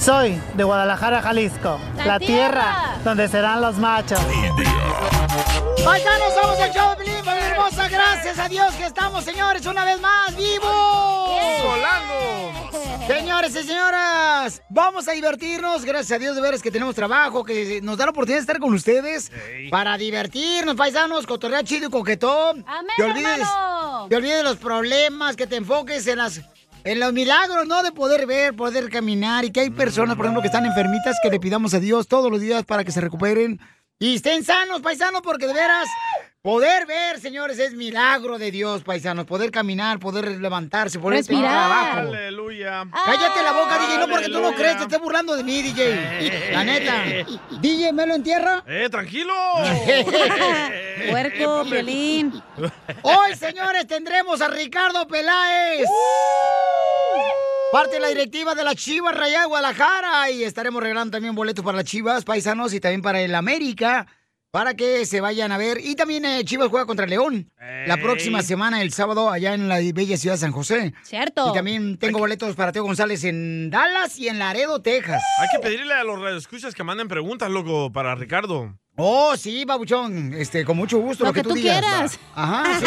Soy de Guadalajara, Jalisco, la, tierra. donde serán los machos. Paisanos, somos el show de Pelín, familia hermosa. Gracias a Dios que estamos, señores, una vez más vivos. ¡Volando! Señores y señoras, vamos a divertirnos. Gracias a Dios de veras que tenemos trabajo, que nos da la oportunidad de estar con ustedes para divertirnos, paisanos, cotorrear chido y coquetón. Amén, te olvides, hermano. te olvides de los problemas, que te enfoques en las en los milagros, ¿no? De poder ver, poder caminar y que hay personas, por ejemplo, que están enfermitas que le pidamos a Dios todos los días para que se recuperen y estén sanos, paisanos, porque de veras poder ver, señores, es milagro de Dios, paisanos, poder caminar, poder levantarse, poder Respirar. trabajo. Aleluya. Cállate la boca, DJ, no porque tú no crees, te estés burlando de mí, DJ. La neta. DJ, ¿me lo entierra? ¡Eh, tranquilo! Puerco, Piolín. Hoy, señores, tendremos a Ricardo Peláez. Parte de la directiva de la Chivas Rayada Guadalajara. Y estaremos regalando también boletos para las Chivas, paisanos, y también para el América. Para que se vayan a ver. Y también eh, Chivas juega contra León. La próxima semana, el sábado, allá en la bella ciudad de San José. Cierto. Y también tengo boletos para Teo González en Dallas y en Laredo, Texas. Hay que pedirle a los radioescuchas que manden preguntas, loco, para Ricardo. Oh, sí, babuchón. Este, con mucho gusto. Lo Lo, que, que tú, tú digas. quieras. Ajá, sí.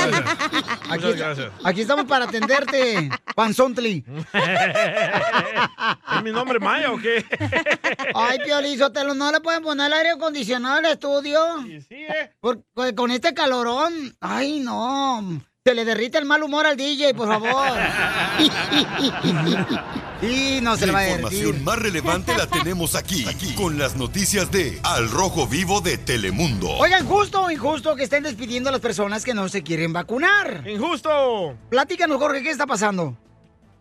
Aquí, Muchas gracias. aquí estamos para atenderte, Panzontli. ¿Es mi nombre Maya o qué? Ay, Piolizotelo, ¿no le pueden poner el aire acondicionado al estudio? Sí, eh. Por- con- con este calorón. Ay, no. Se le derrite el mal humor al DJ, por favor. y no se le va La a derretir. información más relevante la tenemos aquí, aquí, con las noticias de Al Rojo Vivo de Telemundo. Oigan, justo o injusto que estén despidiendo a las personas que no se quieren vacunar. ¡Injusto! Platícanos, Jorge, ¿qué está pasando?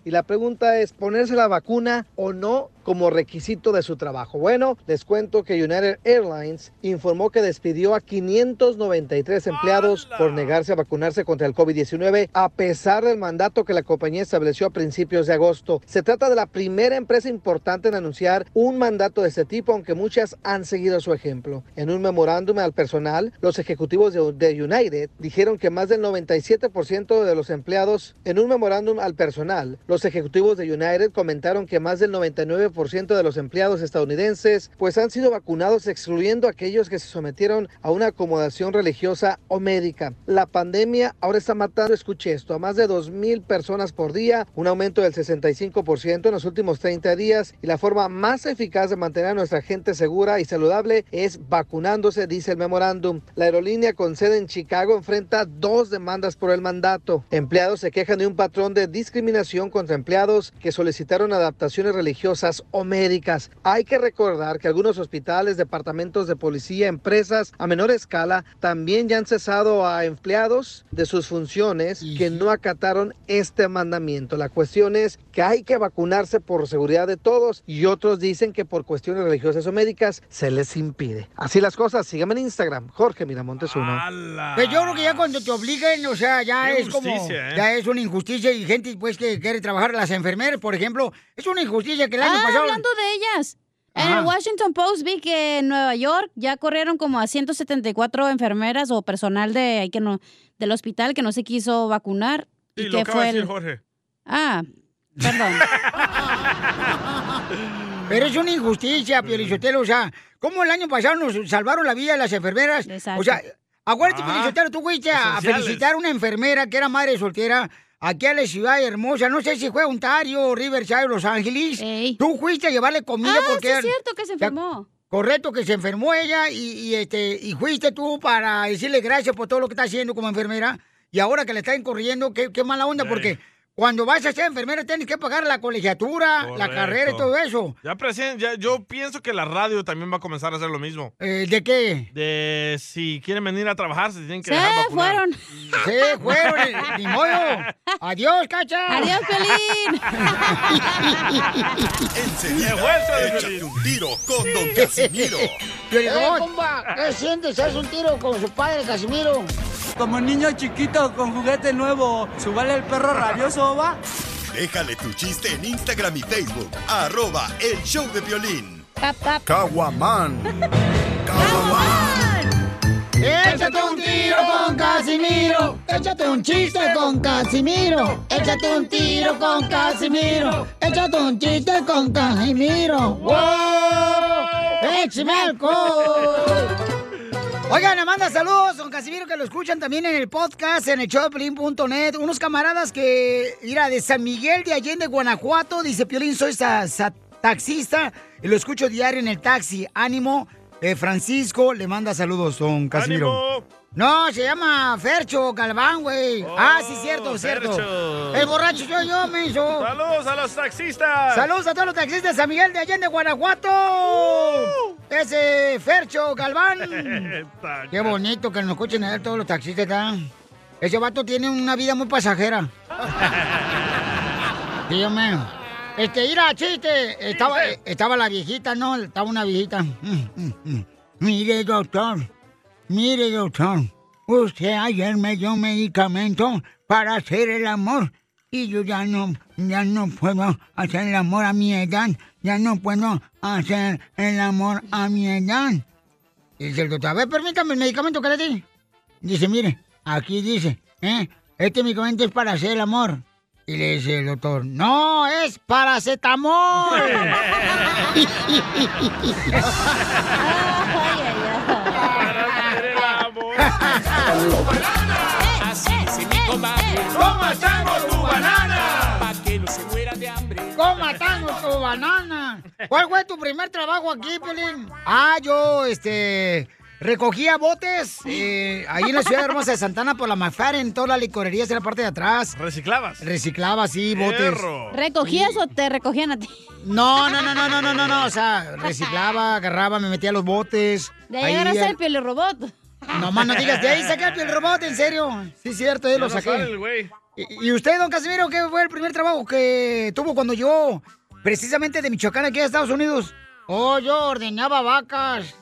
Y la pregunta es, ¿ponerse la vacuna o no como requisito de su trabajo? Bueno, les cuento que United Airlines informó que despidió a 593 empleados por negarse a vacunarse contra el COVID-19 a pesar del mandato que la compañía estableció a principios de agosto. Se trata de la primera empresa importante en anunciar un mandato de este tipo, aunque muchas han seguido su ejemplo. En un memorándum al personal, los ejecutivos de, de United dijeron que más del 97% de los empleados, en un memorándum al personal, los ejecutivos de United comentaron que más del 99% de los empleados estadounidenses pues han sido vacunados excluyendo aquellos que se sometieron a una acomodación religiosa o médica. La pandemia ahora está matando, escuche esto, a más de 2.000 personas por día, un aumento del 65% en los últimos 30 días y la forma más eficaz de mantener a nuestra gente segura y saludable es vacunándose, dice el memorándum. La aerolínea con sede en Chicago enfrenta dos demandas por el mandato. Empleados se quejan de un patrón de discriminación contra empleados que solicitaron adaptaciones religiosas o médicas. Hay que recordar que algunos hospitales, departamentos de policía, empresas a menor escala también ya han cesado a empleados de sus funciones que no acataron este mandamiento. La cuestión es que hay que vacunarse por seguridad de todos y otros dicen que por cuestiones religiosas o médicas se les impide. Así las cosas, síganme en Instagram, Jorge Miramontes uno. Pues yo creo que ya cuando te obliguen, o sea, ya Qué es como, injusticia, ¿eh? ya es una injusticia y gente pues que quiere trabajar, las enfermeras, por ejemplo, es una injusticia que el año Ah, pasado... hablando de ellas. En Ajá. el Washington Post vi que en Nueva York ya corrieron como a 174 enfermeras o personal de ahí que no del hospital que no se quiso vacunar Sí, y lo que acaba fue de decir el Jorge. Ah, perdón. Pero es una injusticia, Piolichotelo, o sea, ¿cómo el año pasado nos salvaron la vida las enfermeras? O sea, acuérdate, Ah, Piolichotelo, tú fuiste a felicitar a una enfermera que era madre soltera aquí a la ciudad hermosa. No sé si fue Ontario, Riverside, Los Ángeles. Tú fuiste a llevarle comida Ah, porque... sí es cierto que se enfermó. Correcto, que se enfermó ella y, y, este, y fuiste tú para decirle gracias por todo lo que está haciendo como enfermera. Y ahora que le están corriendo, qué, qué mala onda, porque cuando vas a ser enfermera tienes que pagar la colegiatura, la carrera y todo eso. Ya, presen- ya yo pienso que la radio también va a comenzar a hacer lo mismo. Eh, ¿De qué? De si quieren venir a trabajar, se tienen que Se dejar fueron. Se fueron, eh, ni modo. Adiós, cacha. Adiós, Piolín. Enseguida, échate un tiro con Don Casimiro. Eh, compa, ¿qué sientes? ¿Haz un tiro con su padre, Casimiro? Como niño chiquito con juguete nuevo, ¿subale el perro rabioso, Déjale tu chiste en Instagram y Facebook. Arroba El Show de Violín. Caguaman. Échate un tiro con Casimiro. Échate un chiste con Casimiro. Échate un tiro con Casimiro. Échate un chiste con Casimiro. ¡Wow! ¡Échame alcohol! Oigan, le manda saludos, don Casimiro, que lo escuchan también en el podcast, en el showdepiolín.net. Unos camaradas que, mira, de San Miguel de Allende, Guanajuato, dice Piolín, soy taxista y lo escucho diario en el taxi. Ánimo, eh, Francisco, le manda saludos, don Casimiro. No, se llama Fercho Galván, güey. ah, sí, cierto, cierto. Fercho. El borracho soy yo, menso. ¡Saludos a los taxistas! Saludos a todos los taxistas San Miguel de Allende, Guanajuato. Ese Fercho Galván. Qué bonito que nos escuchen a él todos los taxistas. Ese vato tiene una vida muy pasajera. Dígame. Este, mira, chiste. Estaba, estaba la viejita, ¿no? Estaba una viejita. Mm, mm, mm. Mire, doctor. Mire, doctor. Usted ayer me dio medicamento para hacer el amor. Y yo ya no, ya no puedo hacer el amor a mi edad. Ya no puedo hacer el amor a mi edad. Dice el doctor, a ver, permítame el medicamento que le di. Dice, mire, aquí dice, ¿eh? Este medicamento es para hacer el amor. Y le dice el doctor, no, es paracetamol. Así se mi comadre. ¿Cómo estamos tu banana? Pa' que no se muera de hambre. ¿Cómo matamos tu banana? ¿Cuál fue tu primer trabajo aquí, Pelín? Ah, yo, este, recogía botes eh, ahí en la ciudad hermosa de Santana por la McFarren, todas las licorerías en la parte de atrás. ¿Reciclabas? Reciclaba, sí, botes. ¿Recogías o te recogían a ti? No, no, no, no, no, no, no, no, o sea, reciclaba, agarraba, me metía a los robot. De ahí agarraste el pielirobot. No más no digas, de ahí saqué el robot, en serio. Sí, es cierto, ahí Ya lo no saqué. sale. ¿Y, y usted, don Casimiro, qué fue el primer trabajo que tuvo cuando llegó precisamente de Michoacán aquí a Estados Unidos? Oh, yo ordeñaba vacas.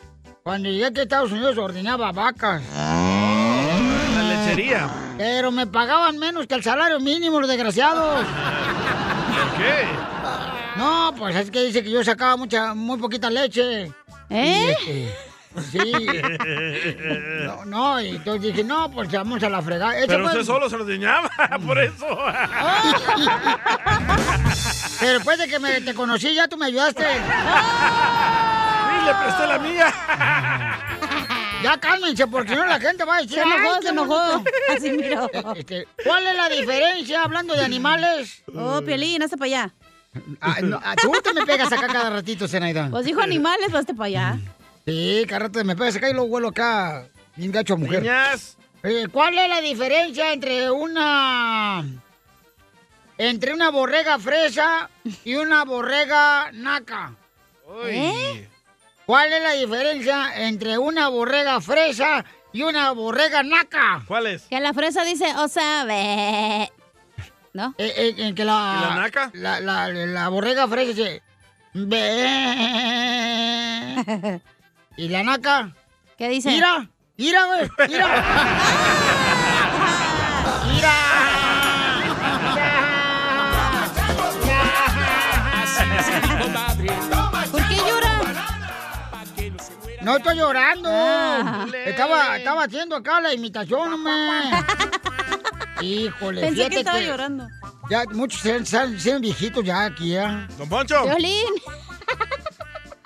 Cuando llegué aquí a Estados Unidos ordeñaba vacas. La lechería. Pero me pagaban menos que el salario mínimo, los desgraciados. ¿Por qué? No, pues es que dice que yo sacaba mucha, muy poquita leche. ¿Eh? Y, sí. No, no, y entonces dije, no, pues vamos a la fregada. Ese Pero fue- usted solo se lo diñaba, por eso. Pero después de que me, te conocí, ya tú me ayudaste. Sí, le presté la mía. Ya cálmense, porque no la gente va a decir. Se enojó, "Ay, se enojó". bonito". Así miró. Este, ¿Cuál es la diferencia hablando de animales? Oh, Piolín, hazte para allá. Ah, no, ah, tú te me pegas acá cada ratito, Zenaida. Pues dijo animales, hazte para allá. Sí, cada rato me pegas acá y luego vuelo acá. Bien gacho a mujer. Niñas. Eh, ¿Cuál es la diferencia entre una. entre una borrega fresa y una borrega naca? Uy. ¿Cuál es la diferencia entre una borrega fresa y una borrega naca? ¿Cuál es? Que la fresa dice, o sabe. ¿No? Eh, eh, en que la, ¿Y la naca? La, la, la borrega fresa dice. "Ve". ¿Y la naca? ¿Qué dice? Mira, mira, güey, mira. Mira. ¿Por qué llora? No estoy llorando. Ah. Estaba, estaba haciendo acá la imitación, hombre. Híjole, Pensé que estaba llorando. Ya muchos se se- se ven viejitos ya aquí, ¿ya? Don Poncho. Piolín.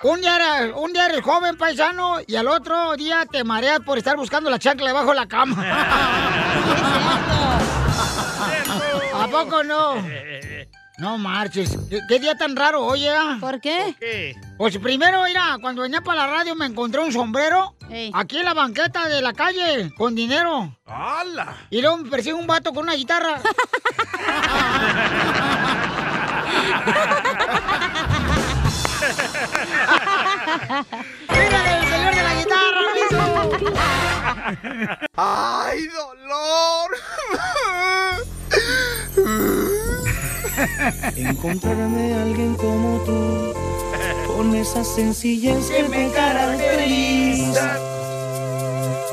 Un día, eres, un día eres joven paisano y al otro día te mareas por estar buscando la chancla debajo de la cama. ¿A poco no? No marches. ¿Qué, qué día tan raro hoy, ¿eh? ¿Por qué? ¿Qué? Pues primero, mira, cuando venía para la radio me encontré un sombrero aquí en la banqueta de la calle con dinero. ¡Hala! Y luego me persigue un vato con una guitarra. ¡Mira el señor de la guitarra, Luis! ¡Ay, dolor! Encontrarme a alguien como tú, con esa sencillez que me caracteriza.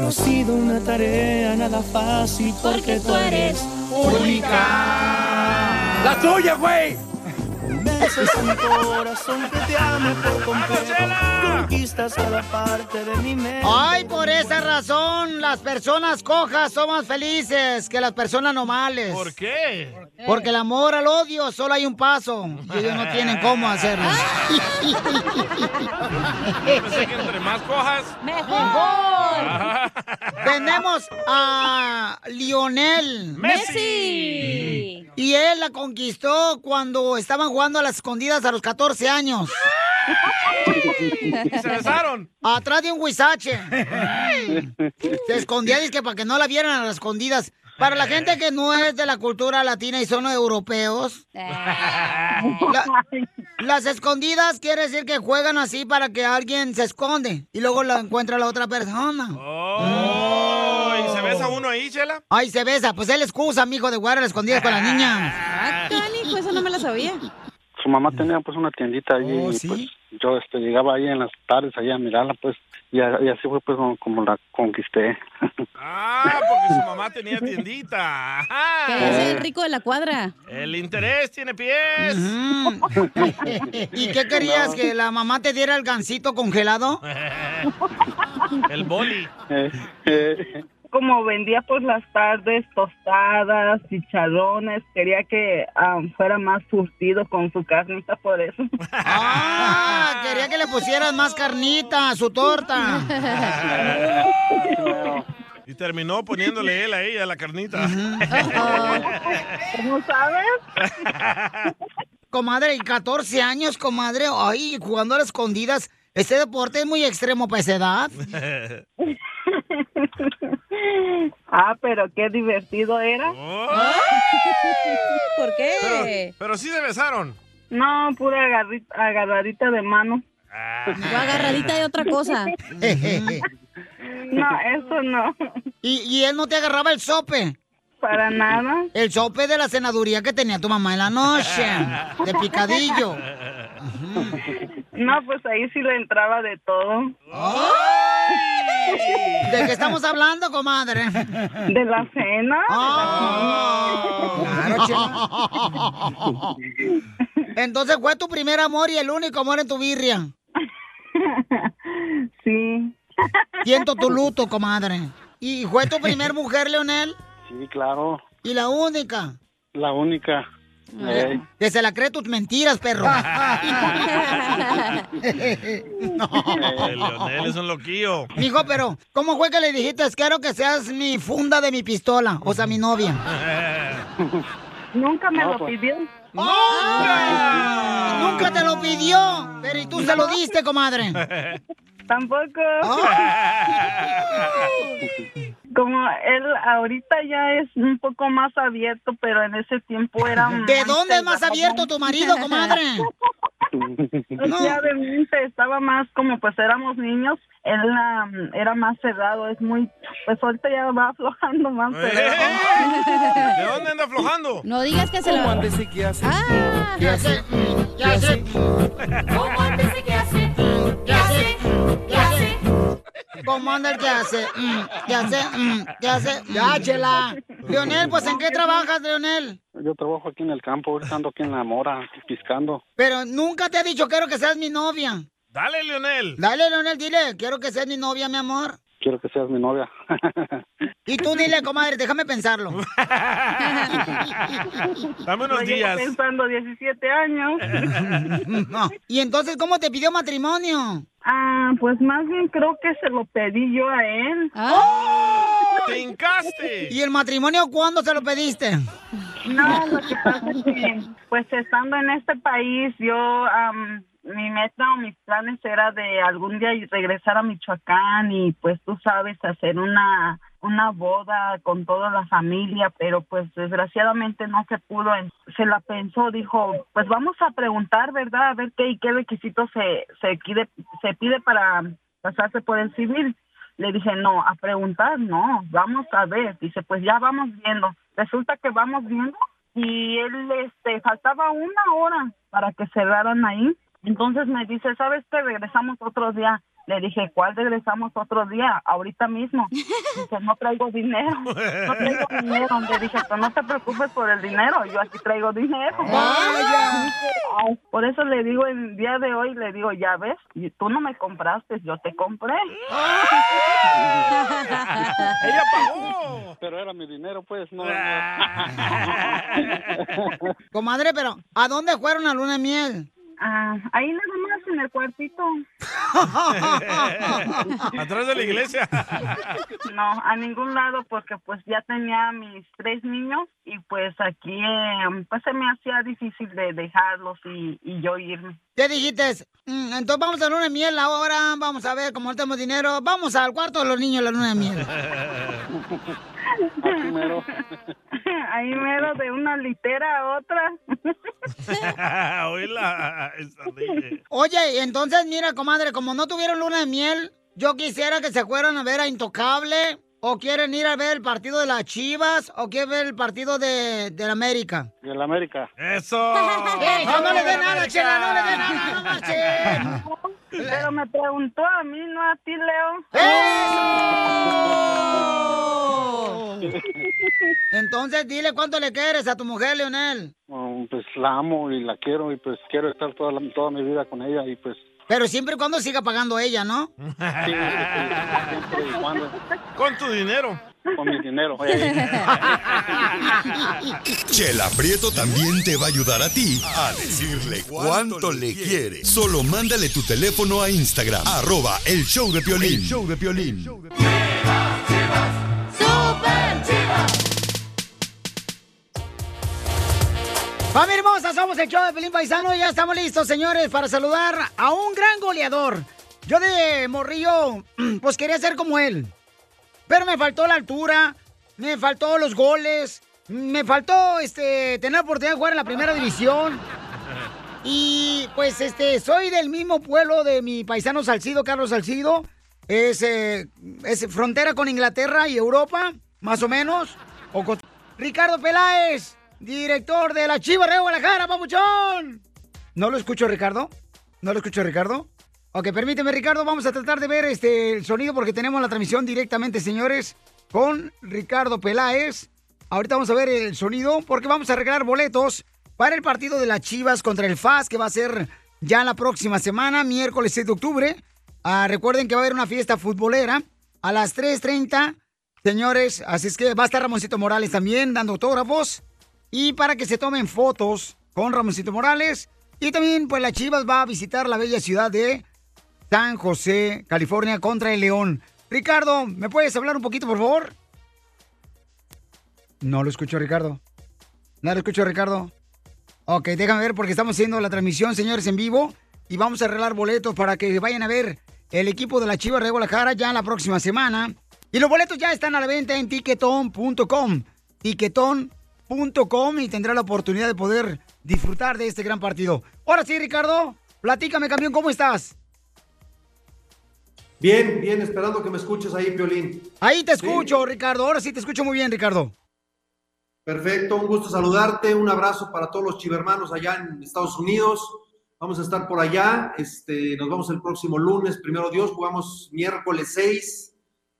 No ha sido una tarea nada fácil porque tú eres única. ¡La tuya, güey! En mi corazón que te ame por completo. Conquistas cada parte de mi mente. Ay, por esa razón, las personas cojas son más felices que las personas normales. ¿Por qué? Porque el amor al odio solo hay un paso y ellos no tienen cómo hacerlo. Pensé que entre más cojas... ¡Mejor! Tenemos a Lionel Messi. Y él la conquistó cuando estaban jugando a las escondidas a los 14 años. ¿Y se besaron? Atrás de un huizache. Se escondía que para que no la vieran a las escondidas. Para la gente que no es de la cultura latina y son europeos, la- las escondidas quiere decir que juegan así para que alguien se esconde y luego la encuentra la otra persona. Oh, ¿Y se besa uno ahí, Chela? Ay, se besa. Pues él excusa, mijo, de jugar a las escondidas con las niñas. Ah, Cani, pues eso no me la sabía. Su mamá tenía pues una tiendita allí Oh, y ¿sí? pues yo este, llegaba ahí en las tardes allá a mirarla pues y, a- y así fue pues como, como la conquisté. Ah, porque su mamá tenía tiendita. Ajá. Es el rico de la cuadra. El interés tiene pies. ¿Y qué querías? ¿Que la mamá te diera el gancito congelado? El boli. Como vendía por las tardes tostadas, chicharrones, quería que ah, fuera más surtido con su carnita por eso. Ah, quería que le pusieras más carnita a su torta. Y terminó poniéndole él a ella la carnita. ¿Cómo sabes? Comadre, y 14 años, comadre, ay, jugando a las escondidas. Este deporte es muy extremo para esa edad. Ah, pero qué divertido era. ¿Por qué? Pero, pero sí se besaron. No, pura agarradita de mano. O agarradita de otra cosa. No, eso no. ¿Y, y él no te agarraba el sope? Para nada. El sope de la senaduría que tenía tu mamá en la noche. De picadillo. No, pues ahí sí le entraba de todo. ¿De qué estamos hablando, comadre? De la cena. Claro, chela. Entonces fue tu primer amor y el único amor en tu birria. Sí. Siento tu luto, comadre. ¿Y fue tu primer mujer, Leonel? Sí, claro, ¿Y la única? la única. Eh, Que se la cree tus mentiras, perro. Eh, Leonel es un loquillo. Mijo, pero ¿cómo fue que le dijiste quiero que seas mi funda de mi pistola? O sea, mi novia. Nunca me No, lo pues. pidió. ¡Oh! Nunca te lo pidió. Pero ¿y tú se lo diste, comadre? Tampoco. Como él ahorita ya es un poco más abierto, pero en ese tiempo era ¿De dónde es más abierto tu marido, comadre? No. Obviamente estaba más como pues éramos niños, él ah, era más cerrado, es muy, pues ahorita ya va aflojando más. pero- ¿De dónde anda aflojando? No digas que se la... ¿Qué hace? Ah, ¿Qué hace? ¿Qué hace? ¿Cómo antes de qué hace? ¿Qué hace? ¿Qué hace? ¿Cómo anda el que hace? ¿Qué hace? ¿Qué hace? Ya, chela. Leonel, pues ¿en qué trabajas, Leonel? yo trabajo aquí en el campo, ahorita ando aquí en la mora, piscando. Pero nunca te ha dicho quiero que seas mi novia. Dale, Leonel. Dale, Leonel, dile, quiero que seas mi novia, mi amor. Quiero que seas mi novia. Y tú dile, comadre, déjame pensarlo. Dame unos días. pensando 17 años. No. Y entonces, ¿cómo te pidió matrimonio? Ah, pues más bien creo que se lo pedí yo a él. ¡Te hincaste! ¿Y el matrimonio cuándo se lo pediste? No, lo que pasa es que, pues estando en este país, yo, am, mi meta o mis planes era de algún día regresar a Michoacán y pues tú sabes, hacer una, una boda con toda la familia, pero pues desgraciadamente no se pudo. Se la pensó, dijo, pues vamos a preguntar, ¿verdad? A ver qué y qué requisitos se, se, pide, se pide para pasarse por el civil. Le dije, no, a preguntar, no, vamos a ver. Dice, pues ya vamos viendo. Resulta que vamos viendo y él, este, faltaba una hora para que cerraran ahí. Entonces me dice, ¿sabes qué? Regresamos otro día. Le dije, ¿cuál regresamos otro día? Ahorita mismo. Dice, no traigo dinero. No traigo dinero. Le dije, pues no te preocupes por el dinero. Yo aquí traigo dinero. Vaya. Ay, Por eso le digo, el día de hoy, le digo, ya ves, y tú no me compraste, yo te compré. Ella pagó. Pero era mi dinero, pues, no. Comadre, pero ¿a dónde fueron a luna de miel? Ah, ahí nada más en el cuartito. Atrás de la iglesia. No, a ningún lado porque pues ya tenía mis tres niños y pues aquí eh, pues se me hacía difícil de dejarlos y, y yo irme. ¿Qué dijiste? Mm, entonces vamos a luna de miel ahora, vamos a ver cómo no tenemos dinero, vamos al cuarto de los niños la luna de miel. Ahí mero de una litera a otra. Oíla. Oye, entonces mira, comadre, como no tuvieron luna de miel, yo quisiera que se fueran a ver a Intocable, o quieren ir a ver el partido de las Chivas, o quieren ver el partido de, de la América. De la América. Eso. ¡Eh, no le dé nada, chela, no le dé nada, no! Pero me preguntó a mí, no a ti, Leo. Entonces, dile cuánto le quieres a tu mujer, Leonel. Um, pues la amo y la quiero y pues quiero estar toda, la- toda mi vida con ella y pues Pero siempre y cuando siga pagando ella, ¿no? sí, sí, siempre y cuando Con tu dinero. con mi dinero. Chela Prieto también te va a ayudar a ti a decirle cuánto le quiere. Solo mándale tu teléfono a Instagram, arroba el show de Piolín. El show de Piolín. Familia hermosa, somos el show de Pelín Paisano y ya estamos listos, señores, para saludar a un gran goleador. Yo de morrillo, pues quería ser como él. Pero me faltó la altura, me faltó los goles, me faltó este tener la oportunidad de jugar en la primera división. Y pues este, soy del mismo pueblo de mi paisano Salcido, Carlos Salcido. Es, eh, es frontera con Inglaterra y Europa, más o menos. Ricardo Peláez, director de la Chiva de Guadalajara, papuchón. ¿No lo escucho, Ricardo? ¿No lo escucho, Ricardo? Ok, permíteme, Ricardo, vamos a tratar de ver este el sonido porque tenemos la transmisión directamente, señores, con Ricardo Peláez. Ahorita vamos a ver el sonido porque vamos a regalar boletos para el partido de las Chivas contra el FAS que va a ser ya la próxima semana, miércoles 6 de octubre. Ah, recuerden que va a haber una fiesta futbolera a las 3.30, señores. Así es que va a estar Ramoncito Morales también dando autógrafos. Y para que se tomen fotos con Ramoncito Morales. Y también, pues, la Chivas va a visitar la bella ciudad de San José, California, contra el León. Ricardo, ¿me puedes hablar un poquito, por favor? No lo escucho, Ricardo. No lo escucho, Ricardo. Ok, déjame ver porque estamos haciendo la transmisión, señores, en vivo. Y vamos a arreglar boletos para que vayan a ver el equipo de la Chivas de Guadalajara ya la próxima semana. Y los boletos ya están a la venta en tiquetón.com. Tiquetón.com y tendrá la oportunidad de poder disfrutar de este gran partido. Ahora sí, Ricardo, platícame, campeón, ¿cómo estás? Bien, bien, esperando que me escuches ahí, Piolín. Ahí te escucho, Ricardo. Ahora sí te escucho muy bien, Ricardo. Perfecto, un gusto saludarte, un abrazo para todos los chivermanos allá en Estados Unidos. Vamos a estar por allá, este, nos vamos el próximo lunes, primero Dios, jugamos miércoles 6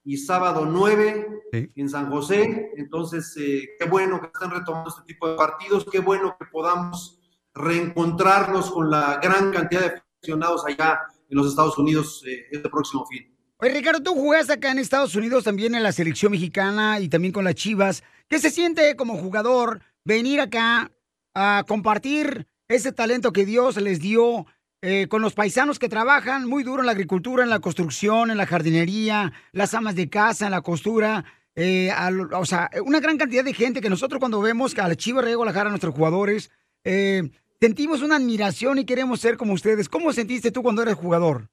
y sábado 9 en San José. Entonces, eh, qué bueno que están retomando este tipo de partidos, qué bueno que podamos reencontrarnos con la gran cantidad de aficionados allá en los Estados Unidos eh, este próximo fin. Oye, Ricardo, tú jugaste acá en Estados Unidos también en la selección mexicana y también con las Chivas. ¿Qué se siente como jugador venir acá a compartir ese talento que Dios les dio eh, con los paisanos que trabajan muy duro en la agricultura, en la construcción, en la jardinería, las amas de casa, en la costura? eh, a lo- o sea, una gran cantidad de gente que nosotros cuando vemos a la Chivas de Guadalajara, a nuestros jugadores, eh, sentimos una admiración y queremos ser como ustedes. ¿Cómo sentiste tú cuando eras jugador?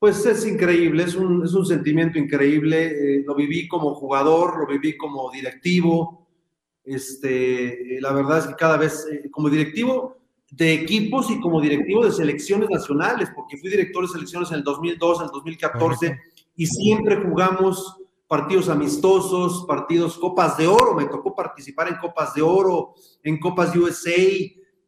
Pues es increíble, es un, es un sentimiento increíble. eh, lo viví como jugador, lo viví como directivo. Este, la verdad es que cada vez, eh, como directivo de equipos y como directivo de selecciones nacionales, porque fui director de selecciones en el 2002, en el 2014, y siempre jugamos partidos amistosos, partidos Copas de Oro. Me tocó participar en Copas de Oro, en Copas USA.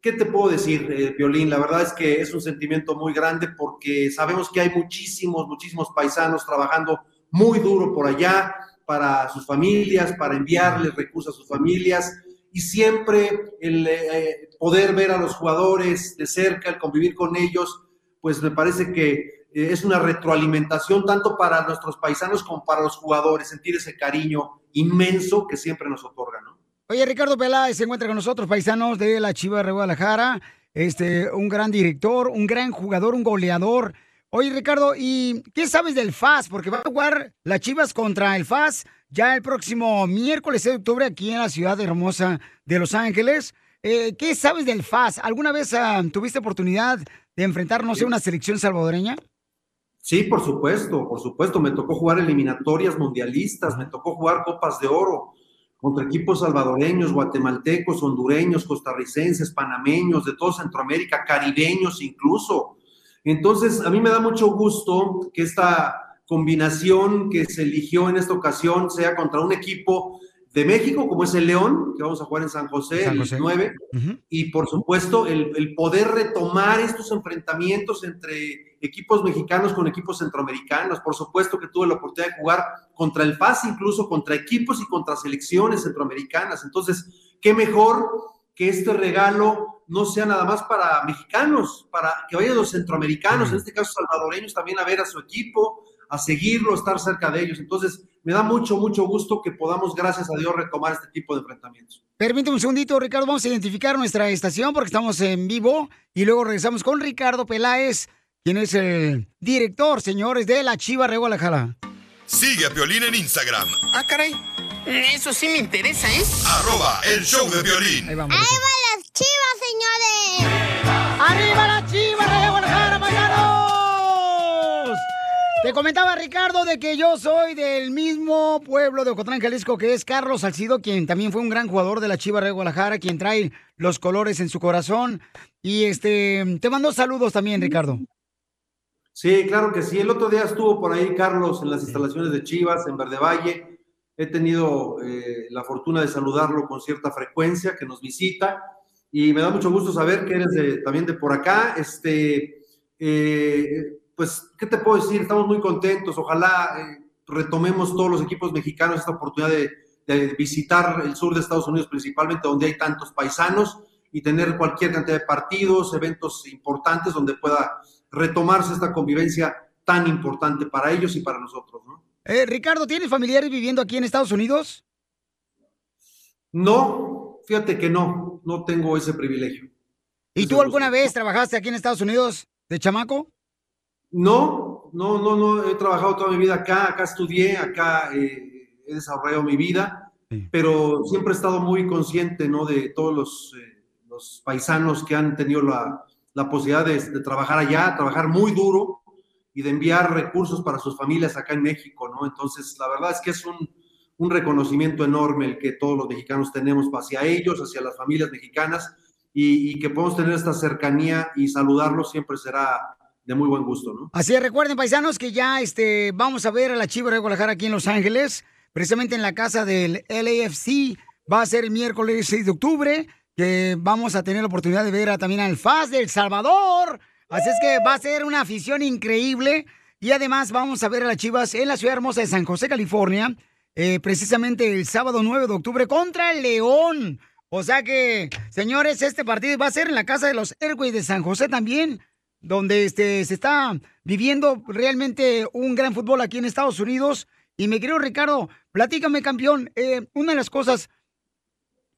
¿Qué te puedo decir, eh, Violín? La verdad es que es un sentimiento muy grande porque sabemos que hay muchísimos, muchísimos paisanos trabajando muy duro por allá para sus familias, para enviarles recursos a sus familias y siempre el eh, poder ver a los jugadores de cerca, el convivir con ellos, pues me parece que eh, es una retroalimentación tanto para nuestros paisanos como para los jugadores, sentir ese cariño inmenso que siempre nos otorgan. ¿no? Oye, Ricardo Peláez se encuentra con nosotros, paisanos de la Chivas de Guadalajara, este, un gran director, un gran jugador, un goleador. Oye, Ricardo, ¿y qué sabes del FAS? Porque va a jugar las Chivas contra el FAS ya el próximo miércoles 6 de octubre aquí en la ciudad hermosa de Los Ángeles. Eh, ¿Qué sabes del FAS? ¿Alguna vez ah, tuviste oportunidad de enfrentar, no sé, una selección salvadoreña? Sí, por supuesto, por supuesto. Me tocó jugar eliminatorias mundialistas, me tocó jugar copas de oro contra equipos salvadoreños, guatemaltecos, hondureños, costarricenses, panameños, de toda Centroamérica, caribeños incluso. Entonces, a mí me da mucho gusto que esta combinación que se eligió en esta ocasión sea contra un equipo de México, como es el León, que vamos a jugar en San José, San el José. 9, y por supuesto el, el poder retomar estos enfrentamientos entre equipos mexicanos con equipos centroamericanos. Por supuesto que tuve la oportunidad de jugar contra el FAS, incluso contra equipos y contra selecciones centroamericanas. Entonces, qué mejor que este regalo no sea nada más para mexicanos, para que vayan los centroamericanos, en este caso salvadoreños, también a ver a su equipo, a seguirlo, estar cerca de ellos. Entonces, me da mucho, mucho gusto que podamos, gracias a Dios, retomar este tipo de enfrentamientos. Permíteme un segundito, Ricardo. Vamos a identificar nuestra estación porque estamos en vivo y luego regresamos con Ricardo Peláez, quien es el director, señores, de la Chiva de Guadalajara. Sigue a Piolín en Instagram, Ah, caray. Eso sí me interesa, ¿eh? arroba el show de violín. Ahí vamos. las chivas, señores! ¡Arriba la Chiva de Guadalajara, paisanos! Te comentaba Ricardo de que yo soy del mismo pueblo de Ocotlán, Jalisco, que es Carlos Salcido, quien también fue un gran jugador de la Chiva de Guadalajara, quien trae los colores en su corazón. Y este, te mando saludos también, Ricardo. Sí, claro que sí. El otro día estuvo por ahí Carlos en las instalaciones de Chivas, en Verde Valle. He tenido eh, la fortuna de saludarlo con cierta frecuencia, que nos visita. Y me da mucho gusto saber que eres también de por acá. Este, eh, pues, ¿qué te puedo decir? Estamos muy contentos. Ojalá eh, retomemos todos los equipos mexicanos esta oportunidad de, de visitar el sur de Estados Unidos, principalmente donde hay tantos paisanos, y tener cualquier cantidad de partidos, eventos importantes donde pueda retomarse esta convivencia tan importante para ellos y para nosotros, ¿no? Eh, Ricardo, ¿tienes familiares viviendo aquí en Estados Unidos? No, fíjate que no, no tengo ese privilegio. ¿Y tú alguna vez trabajaste aquí en Estados Unidos de chamaco? No, no, no, no, he trabajado toda mi vida acá, acá estudié, acá eh, he desarrollado mi vida, pero siempre he estado muy consciente, ¿no? De todos los, eh, los paisanos que han tenido la, la posibilidad de, de trabajar allá, trabajar muy duro y de enviar recursos para sus familias acá en México, ¿no? Entonces, la verdad es que es un, un reconocimiento enorme el que todos los mexicanos tenemos hacia ellos, hacia las familias mexicanas, y, y que podemos tener esta cercanía y saludarlos siempre será de muy buen gusto, ¿no? Así es, recuerden, paisanos, que ya este, vamos a ver a la Chiva de Guadalajara aquí en Los Ángeles, precisamente en la casa del LAFC. Va a ser miércoles 6 de octubre, que vamos a tener la oportunidad de ver también al FAS de El Salvador. Así es que va a ser una afición increíble. Y además vamos a ver a las Chivas en la ciudad hermosa de San José, California, eh, precisamente el sábado 9 de octubre contra el León. O sea que, señores, este partido va a ser en la casa de los Airways de San José también donde este, se está viviendo realmente un gran fútbol aquí en Estados Unidos. Y me querido Ricardo, platícame, campeón, eh, una de las cosas,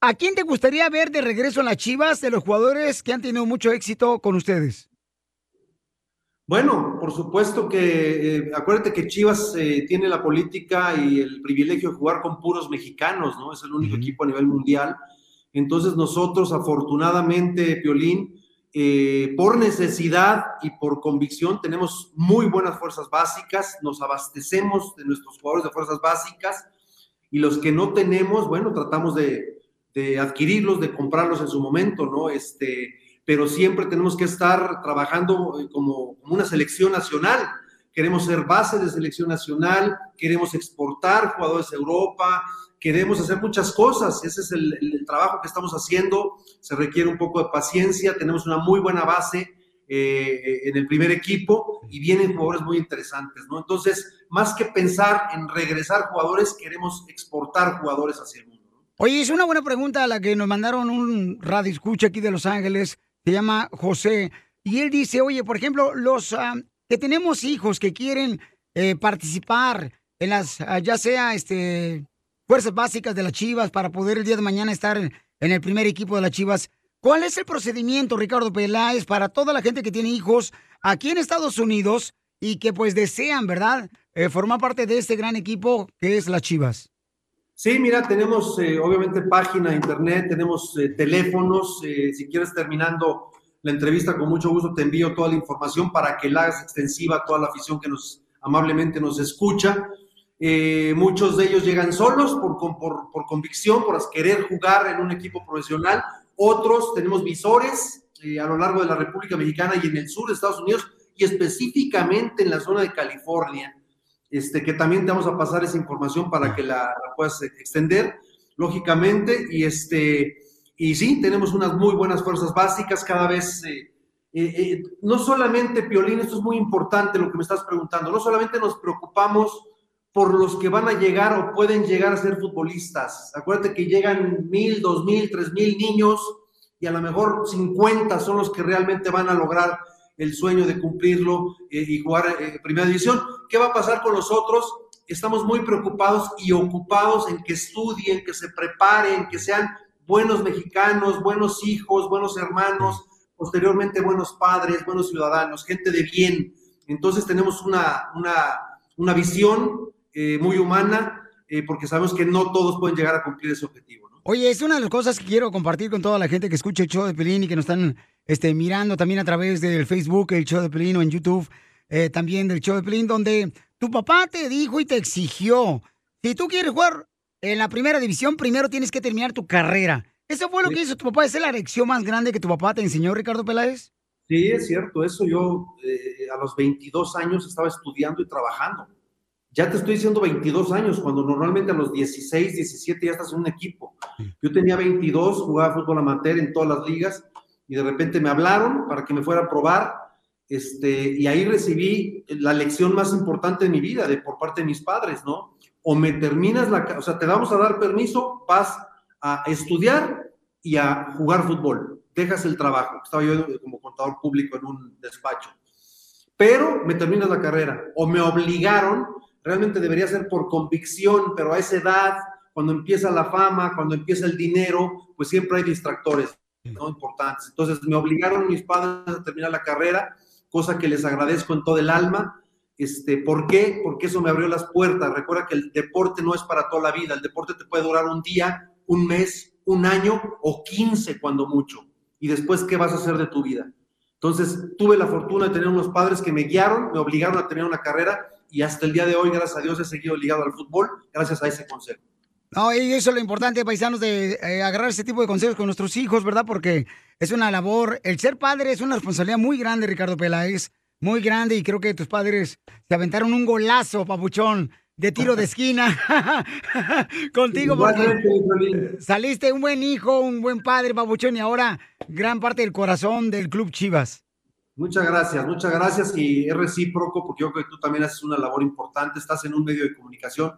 ¿a quién te gustaría ver de regreso en las Chivas de los jugadores que han tenido mucho éxito con ustedes? Bueno, por supuesto que, eh, acuérdate que Chivas eh, tiene la política y el privilegio de jugar con puros mexicanos, ¿no? Es el único equipo a nivel mundial. Entonces nosotros, afortunadamente, Piolín, eh, por necesidad y por convicción, tenemos muy buenas fuerzas básicas, nos abastecemos de nuestros jugadores de fuerzas básicas y los que no tenemos, bueno, tratamos de, adquirirlos, de comprarlos en su momento, ¿no? Este, pero siempre tenemos que estar trabajando eh, como, como una selección nacional. Queremos ser base de selección nacional, queremos exportar jugadores a Europa, queremos hacer muchas cosas. Ese es el, trabajo que estamos haciendo. Se requiere un poco de paciencia. Tenemos una muy buena base eh, en el primer equipo y vienen jugadores muy interesantes, ¿no? Entonces, más que pensar en regresar jugadores, queremos exportar jugadores hacia el mundo. Oye, es una buena pregunta la que nos mandaron un radio escucha aquí de Los Ángeles, se llama José, y él dice, oye, por ejemplo, los ah, que tenemos hijos que quieren eh, participar en las, ah, ya sea este, fuerzas básicas de las Chivas para poder el día de mañana estar en, el primer equipo de las Chivas, ¿cuál es el procedimiento, Ricardo Peláez, para toda la gente que tiene hijos aquí en Estados Unidos y que pues desean, ¿verdad?, eh, formar parte de este gran equipo que es las Chivas. Sí, mira, tenemos eh, obviamente página de internet, tenemos eh, teléfonos. eh, si quieres, terminando la entrevista, con mucho gusto te envío toda la información para que la hagas extensiva a toda la afición que nos amablemente nos escucha. Eh, muchos de ellos llegan solos por, por, por convicción, por querer jugar en un equipo profesional. Otros tenemos visores eh, a lo largo de la República Mexicana y en el sur de Estados Unidos y específicamente en la zona de California este, que también te vamos a pasar esa información para que la, la puedas extender, lógicamente, y este, y sí, tenemos unas muy buenas fuerzas básicas, cada vez, eh, eh, eh, no solamente, Piolín, esto es muy importante lo que me estás preguntando, no solamente nos preocupamos por los que van a llegar o pueden llegar a ser futbolistas, acuérdate que llegan mil, dos mil, tres mil niños, y a lo mejor 50 son los que realmente van a lograr el sueño de cumplirlo eh, y jugar eh, primera división. ¿Qué va a pasar con los otros? Estamos muy preocupados y ocupados en que estudien, que se preparen, que sean buenos mexicanos, buenos hijos, buenos hermanos, posteriormente buenos padres, buenos ciudadanos, gente de bien. Entonces tenemos una, una, una visión eh, muy humana eh, porque sabemos que no todos pueden llegar a cumplir ese objetivo. Oye, es una de las cosas que quiero compartir con toda la gente que escucha el show de Pelín y que nos están este, mirando también a través del Facebook, el show de Pelín o en YouTube, eh, también del show de Pelín, donde tu papá te dijo y te exigió, si tú quieres jugar en la primera división, primero tienes que terminar tu carrera. ¿Eso fue lo que hizo tu papá? ¿Esa es la lección más grande que tu papá te enseñó, Ricardo Peláez? Sí, es cierto, eso yo eh, a los 22 años estaba estudiando y trabajando. Ya te estoy diciendo 22 años, cuando normalmente a los 16, 17 ya estás en un equipo. Yo tenía 22, jugaba fútbol amateur en todas las ligas y de repente me hablaron para que me fuera a probar este, y ahí recibí la lección más importante de mi vida de, por parte de mis padres, ¿no? O me terminas la, o sea, te vamos a dar permiso, vas a estudiar y a jugar fútbol. Dejas el trabajo. Estaba yo como contador público en un despacho. Pero me terminas la carrera. O me obligaron, realmente debería ser por convicción, pero a esa edad, cuando empieza la fama, cuando empieza el dinero, pues siempre hay distractores no importantes. Entonces me obligaron mis padres a terminar la carrera, cosa que les agradezco en todo el alma. Este, ¿Por qué? Porque eso me abrió las puertas. Recuerda que el deporte no es para toda la vida. El deporte te puede durar un día, un mes, un año o 15 cuando mucho. Y después, ¿qué vas a hacer de tu vida? Entonces, tuve la fortuna de tener unos padres que me guiaron, me obligaron a tener una carrera y hasta el día de hoy, gracias a Dios, he seguido ligado al fútbol gracias a ese consejo. No, y eso es lo importante, paisanos, de eh, agarrar ese tipo de consejos con nuestros hijos, ¿verdad? Porque es una labor, el ser padre es una responsabilidad muy grande, Ricardo Peláez, muy grande, y creo que tus padres se aventaron un golazo, papuchón, de tiro de esquina contigo, porque saliste un buen hijo, un buen padre, papuchón, y ahora gran parte del corazón del Club Chivas. Muchas gracias, muchas gracias y es recíproco porque yo creo que tú también haces una labor importante, estás en un medio de comunicación.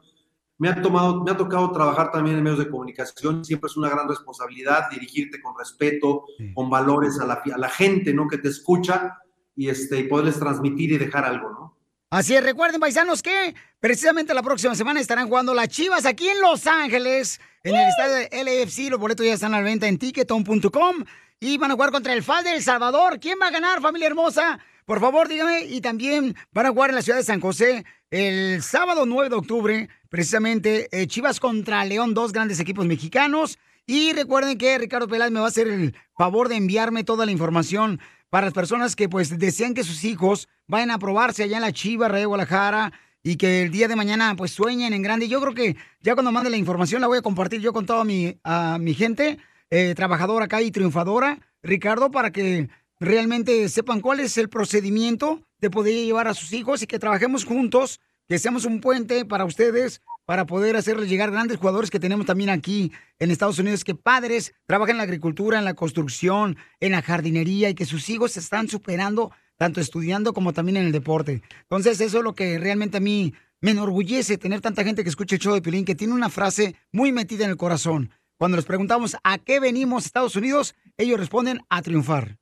Me ha, tomado, me ha tocado trabajar también en medios de comunicación, siempre es una gran responsabilidad dirigirte con respeto, con valores a la, a la gente ¿no? que te escucha y, este, y poderles transmitir y dejar algo, ¿no? Así es, recuerden, paisanos, que precisamente la próxima semana estarán jugando las Chivas aquí en Los Ángeles, en el estadio de LAFC. Los boletos ya están a la venta en ticketon.com y van a jugar contra el FAS de El Salvador. ¿Quién va a ganar, familia hermosa? Por favor, dígame. Y también van a jugar en la ciudad de San José el sábado 9 de octubre, precisamente eh, Chivas contra León, dos grandes equipos mexicanos. Y recuerden que Ricardo Peláez me va a hacer el favor de enviarme toda la información para las personas que pues desean que sus hijos vayan a probarse allá en la Chiva, Rey Guadalajara, y que el día de mañana pues sueñen en grande. Yo creo que ya cuando mande la información la voy a compartir yo con toda mi, a mi gente, eh, trabajadora acá y triunfadora, Ricardo, para que realmente sepan cuál es el procedimiento de poder llevar a sus hijos y que trabajemos juntos, que seamos un puente para ustedes, para poder hacerles llegar grandes jugadores que tenemos también aquí en Estados Unidos, que padres trabajan en la agricultura, en la construcción, en la jardinería y que sus hijos se están superando tanto estudiando como también en el deporte. Entonces eso es lo que realmente a mí me enorgullece tener tanta gente que escucha el show de Pilín, que tiene una frase muy metida en el corazón. Cuando les preguntamos a qué venimos Estados Unidos, ellos responden a triunfar.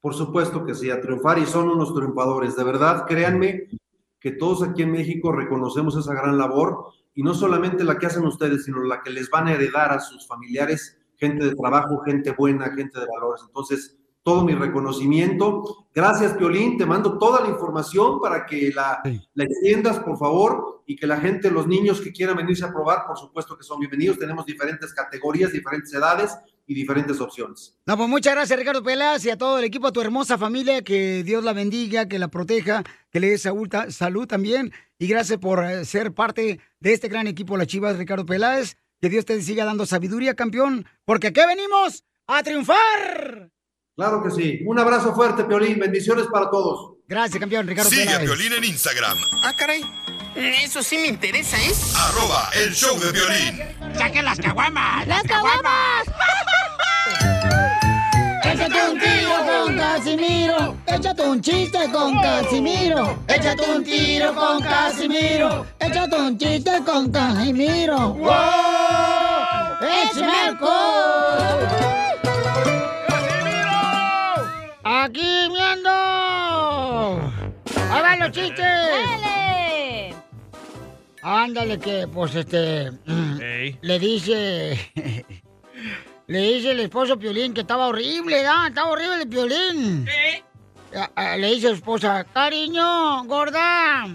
Por supuesto que sí, a triunfar y son unos triunfadores. De verdad, créanme que todos aquí en México reconocemos esa gran labor y no solamente la que hacen ustedes, sino la que les van a heredar a sus familiares, gente de trabajo, gente buena, gente de valores. Entonces, todo mi reconocimiento. Gracias, Piolín. Te mando toda la información para que la, la extiendas, por favor, y que la gente, los niños que quieran venirse a probar, por supuesto que son bienvenidos. Tenemos diferentes categorías, diferentes edades y diferentes opciones. No, pues muchas gracias, Ricardo Pelas, y a todo el equipo, a tu hermosa familia, que Dios la bendiga, que la proteja, que le dé salud, salud también. Y gracias por eh, ser parte de este gran equipo, las Chivas, Ricardo Peláez. Que Dios te siga dando sabiduría, campeón, porque aquí venimos a triunfar. Claro que sí. Un abrazo fuerte, Piolín. Bendiciones para todos. Gracias, campeón. Ricardo Sigue a Peláez. Piolín en Instagram. Ah, caray. Eso sí me interesa, ¿eh? Arroba el show de violín. ¡Saquen las caguamas! ¡Las caguamas! Échate un tiro con Casimiro. Échate un chiste con Casimiro. Échate un tiro con Casimiro. Échate un chiste con Casimiro. ¡Wow! ¡Échame alcohol! ¡Aquí viendo! ¡Ahí van los chistes! ¡Dale! Ándale que, pues, este... Le dice... Le dice el esposo Piolín que estaba horrible, ¿ah? Estaba horrible el Piolín. Le dice a su esposa, cariño, gorda,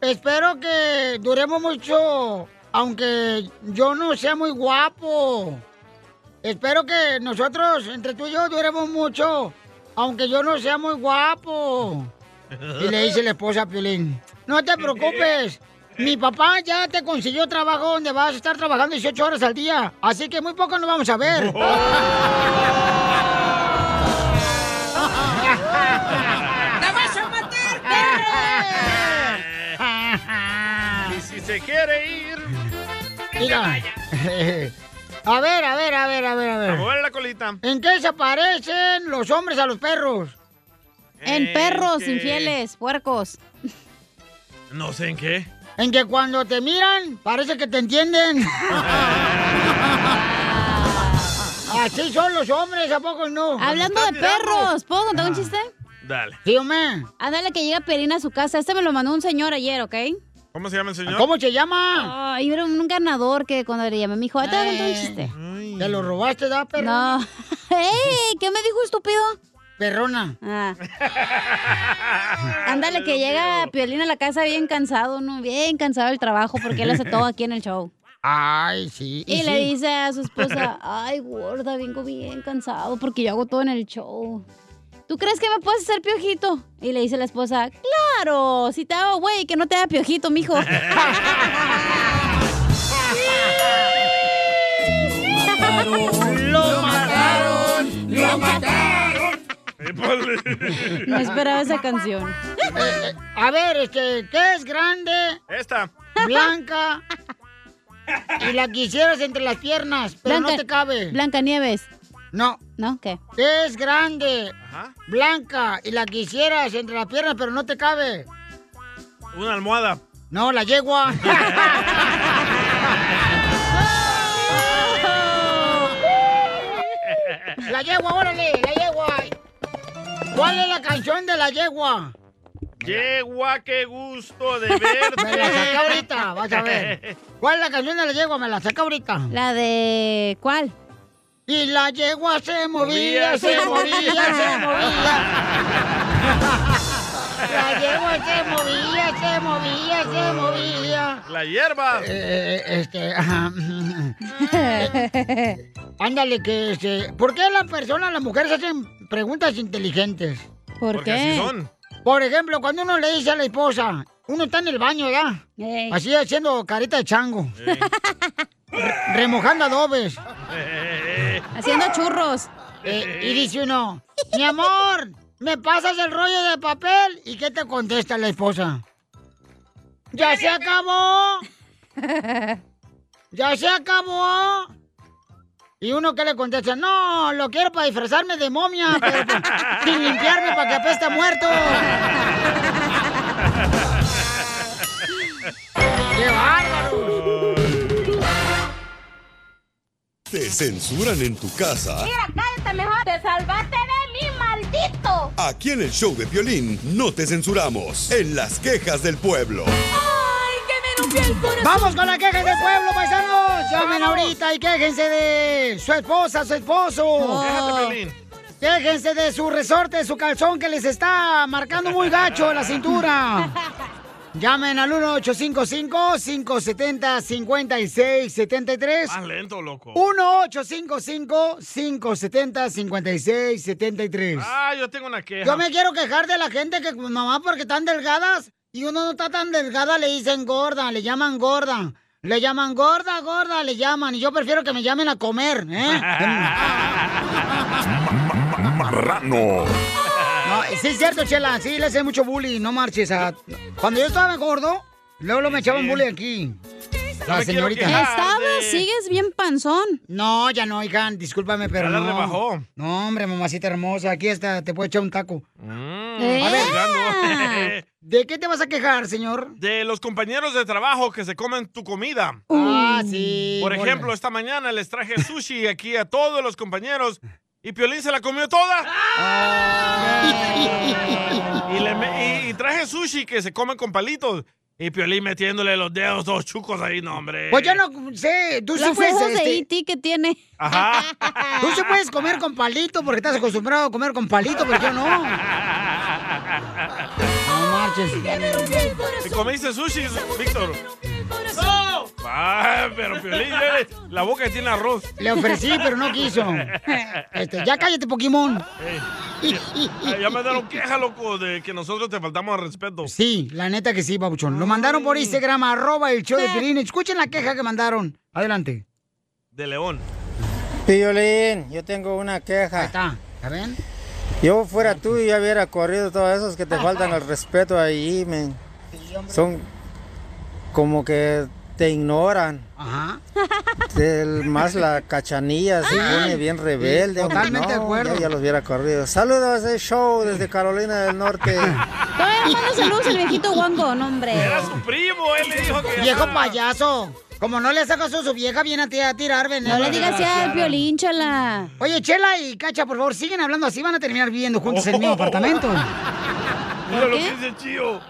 espero que duremos mucho, aunque yo no sea muy guapo. Espero que nosotros, entre tú y yo, duremos mucho, aunque yo no sea muy guapo. Y le dice la esposa a Piolín, no te preocupes, mi papá ya te consiguió trabajo donde vas a estar trabajando 18 horas al día, así que muy poco nos vamos a ver. ¡La vas a matar, Y si se quiere ir. Mira. A ver, a ver, a ver, a ver, a ver. A mover la colita. ¿En qué se parecen los hombres a los perros? En perros que- infieles, puercos. No sé en qué. En que cuando te miran, parece que te entienden. Así son los hombres, ¿a poco no? Hablando de perros, ¿puedo contar un chiste? Dale. Sí, hombre. Ándale que llega Pelín a su casa. Este me lo mandó un señor ayer, ¿ok? ¿Cómo se llama el señor? ¿Cómo se llama? Ay, era un ganador que cuando le llamé me dijo, "Ay, te un chiste. ¿Te lo robaste, da, perro? No. ¡Ey! ¿Qué me dijo, estúpido? Perrona. Ah. Ándale, que llega Piolín a la casa bien cansado, ¿no? Bien cansado del trabajo porque él hace todo aquí en el show. Ay, sí. Y, sí. le dice a su esposa, ay, gorda, vengo bien cansado porque yo hago todo en el show. ¿Tú crees que me puedes hacer piojito? Y le dice la esposa, claro, si te hago güey, que no te haga piojito, mijo. ¡Lo mataron! ¡Lo mataron! No esperaba esa canción. Eh, eh, a ver, este, ¿qué es grande? Esta. Blanca. Y la quisieras entre las piernas, pero no te cabe. Blanca Nieves. No. ¿No? ¿Qué? ¿Qué es grande? Blanca. Y la quisieras entre las piernas, pero no te cabe. Una almohada. No, la yegua. la yegua, órale, la yegua. ¿Cuál es la canción de la yegua? Yegua, qué gusto de verte. Me la saca ahorita, vas a ver. ¿Cuál es la canción de la yegua? Me la saca ahorita. La de... ¿Cuál? Y la yegua se movía, se movía, se movía. La yegua se movía, se movía, se movía. La hierba. Eh, este, ajá. Eh, Ándale, que este, ¿Por qué las personas, las mujeres hacen preguntas inteligentes? ¿Por Porque así son. Por ejemplo, cuando uno le dice a la esposa, uno está en el baño ya, así haciendo carita de chango, re- remojando adobes. Haciendo churros. Eh, y dice uno, mi amor, ¿me pasas el rollo de papel? ¿Y qué te contesta la esposa? ¡Ya se acabó! ¡Ya se acabó! Y uno que le contesta, no, lo quiero para disfrazarme de momia, pero pues, sin limpiarme para que apeste a muerto. ¡Qué! ¿Te censuran en tu casa? cállate mejor. Te salvaste de mí, maldito. Aquí en el show de violín no te censuramos. En las quejas del pueblo. Ay, que me rompió el corazón. ¡Vamos con la queja del pueblo, paisanos! Llamen ahorita y quéjense de su esposa, su esposo. Quéjate, Piolín. Quéjense de su resorte, su calzón que les está marcando muy gacho la cintura. Llamen al 1-855-570-5673. Más lento, loco. 1-855-570-5673. Ah, yo tengo una queja. Yo me quiero quejar de la gente que, mamá, porque están delgadas y uno no está tan delgada, le dicen gorda, le llaman gorda. Le llaman gorda, gorda, le llaman. Y yo prefiero que me llamen a comer, ¿eh? Marrano. No, sí es cierto, Chela, sí le hacen mucho bullying, no marches. a- Cuando yo estaba gordo, luego, luego me echaban bullying aquí. La quiero señorita. Estabas, sigues bien panzón. No, ya no, hija, discúlpame, pero Ya la no. rebajó. No, hombre, mamacita hermosa, aquí está, te puedo echar un taco. Mm, A ver. ¿de qué te vas a quejar, señor? De los compañeros de trabajo que se comen tu comida. Ah, sí. Por bueno. ejemplo, esta mañana les traje sushi aquí a todos los compañeros y Piolín se la comió toda. Y, le me- y- y traje sushi que se come con palitos. Y Piolín metiéndole los dedos todos chucos ahí, no, hombre. Pues yo no sé, tú sí Los puedes. ojos de este, E.T. que tiene. Ajá. Tú sí puedes comer con palito porque estás acostumbrado a comer con palito, pero yo no. No marches. ¿Te comiste sushi, Víctor? Ah, pero Piolín, la boca tiene arroz. Le ofrecí, pero no quiso. Este, ya cállate, Pokémon. Ey, ya me dieron queja, loco, de que nosotros te faltamos al respeto. Sí, la neta que sí, babuchón. Lo mandaron por Instagram, arroba el show de Piolín. Escuchen la queja que mandaron. Adelante. De León. Piolín, yo tengo una queja. Ahí está, ¿ya ven? Yo fuera tú y ya hubiera corrido todos esos que te faltan el respeto ahí, men. Son como que te ignoran. Ajá. El- más la cachanilla se pone bien rebelde. totalmente de no, acuerdo. Ya, ya los hubiera corrido. Saludos ese show desde Carolina del Norte. Todavía manda saludos el viejito guango, no, hombre. Era su primo, él le dijo que... Viejo payaso. Como no le sacas a su vieja, viene a ti a tirar veneno. No le digas así al Piolín, chala. Oye, Chela y Cacha, por favor, siguen hablando así, van a terminar viviendo juntos en el mismo apartamento. Mira lo que dice Chío.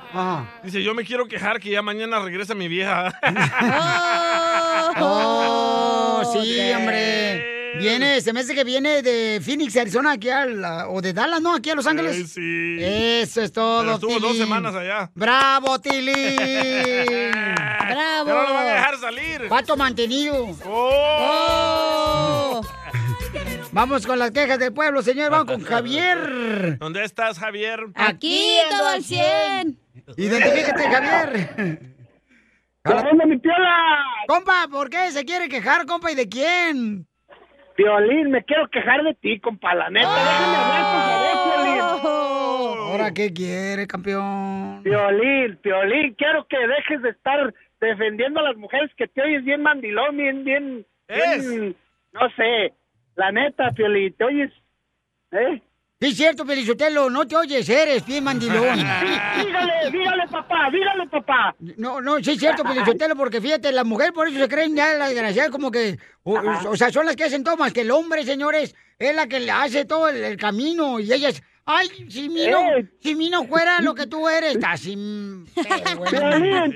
Dice, yo me quiero quejar que ya mañana regresa mi vieja. Oh, sí, hombre. Viene, se me hace que viene de Phoenix, Arizona, aquí al, o de Dallas, ¿no? Aquí a Los Ángeles. Ay, sí. Eso es todo, Pero estuvo dos semanas allá. ¡Bravo, Tilín! ¡Bravo! Ya no lo van a dejar salir. Pato mantenido. ¡Oh! Vamos con las quejas del pueblo, señor. Vamos con Javier. ¿Dónde estás, Javier? Aquí, todo al 100. Identifícate, Javier. onda, mi piola? Compa, ¿por qué se quiere quejar, compa? ¿Y de quién? Piolín, me quiero quejar de ti, compa, la neta. Déjame hablar, por favor, Piolín. ¿Ahora qué quiere, campeón? Piolín, Piolín, quiero que dejes de estar defendiendo a las mujeres que te oyes bien mandilón, bien, bien, bien, no sé, la neta, Piolín, te oyes, ¿eh? Sí, es cierto, Pelizotelo, no te oyes, eres bien mandilón. Sí, dígale, dígale, papá, dígale, papá. No, no, sí es cierto, Pelizotelo, porque fíjate, las mujeres por eso se creen ya las desgraciadas como que, o, o sea, son las que hacen tomas, que el hombre, señores, es la que le hace todo el, el camino y ellas, ay, si mi no, Ey. si mi no fuera lo que tú eres, casi... Piolín,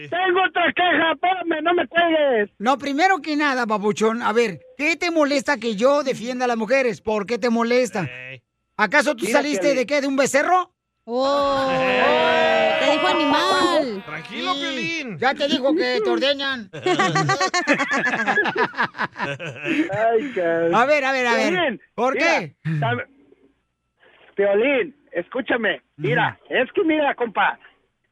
tengo otra queja, espérame, no me cuelgues. No, primero que nada, papuchón, a ver, ¿qué te molesta que yo defienda a las mujeres? ¿Por qué te molesta? ¿Acaso tú Mira, saliste de qué? ¿De un becerro? Oh, te dijo animal. Tranquilo, Piolín. Ya te dijo que te ordeñan. Ay. A ver, a ver, a ver. ¿Por mira, qué? Piolín, escúchame. Mira, es que mira, compa,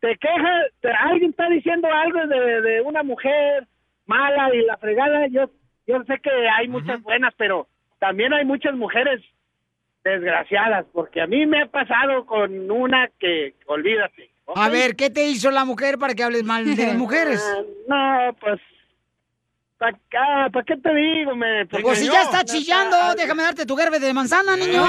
te queja, te- alguien está diciendo algo de, de una mujer mala y la fregada. Yo, yo sé que hay muchas buenas, pero también hay muchas mujeres desgraciadas, porque a mí me ha pasado con una que, olvídate. A ver, ¿qué te hizo la mujer para que hables mal de las mujeres? No, pues, ¿para qué te digo? Me, Pues si ya está chillando, déjame darte tu gerbe de manzana, niño.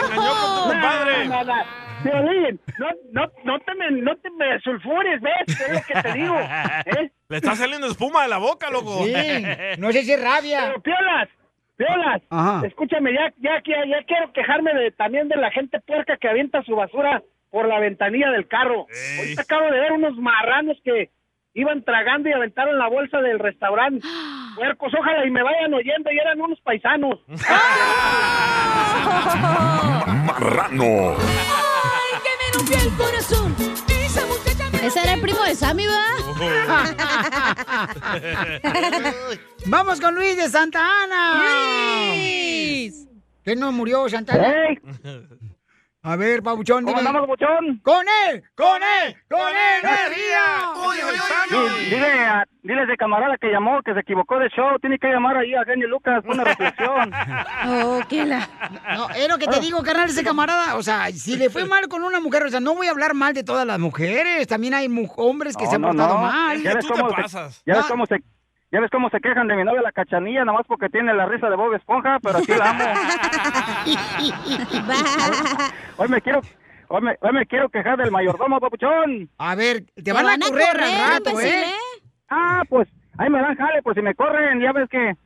Te engañó con tu compadre. No, no, no. Violín, no, no, no te me, no te me sulfures, ¿ves? Es lo que te digo. ¿eh? Le está saliendo espuma de la boca, loco. Sí, no sé si es rabia. Pero, Piolas, Piolas, Ajá. escúchame, ya, ya, ya, ya quiero quejarme de, también de la gente puerca que avienta su basura por la ventanilla del carro. Ahorita acabo de ver unos marranos que iban tragando y aventaron la bolsa del restaurante. Puercos, ojalá y me vayan oyendo, y eran unos paisanos. Marrano. el corazón. Ese era el primo de Sammy, ¿verdad? Vamos con Luis de Santa Ana. Luis. ¿Qué no murió Santa Ana? A ver, Pabuchón, ¿Cómo dime. andamos, Pabuchón? ¡Con él! ¡Con él! ¡Con energía! Dile, dile, a- dile a ese camarada que llamó que se equivocó de show. Tiene que llamar ahí a Genio Lucas una reflexión. Oh, qué la... No, es lo que te digo, carnal, ese camarada. O sea, si le fue mal con una mujer, o sea, no voy a hablar mal de todas las mujeres. También hay mu- hombres que No, se han no, portado no. mal. Ya ves cómo se- Ya ves cómo se... Ya ves cómo se quejan de mi novia la cachanilla, nada más porque tiene la risa de Bob Esponja, pero sí la amo. Hoy me quiero, hoy me, hoy me quiero quejar del mayordomo, papuchón. A ver, te van, a correr, al rato, ¿eh? Ah, pues, ahí me dan jale, pues si me corren, ya ves que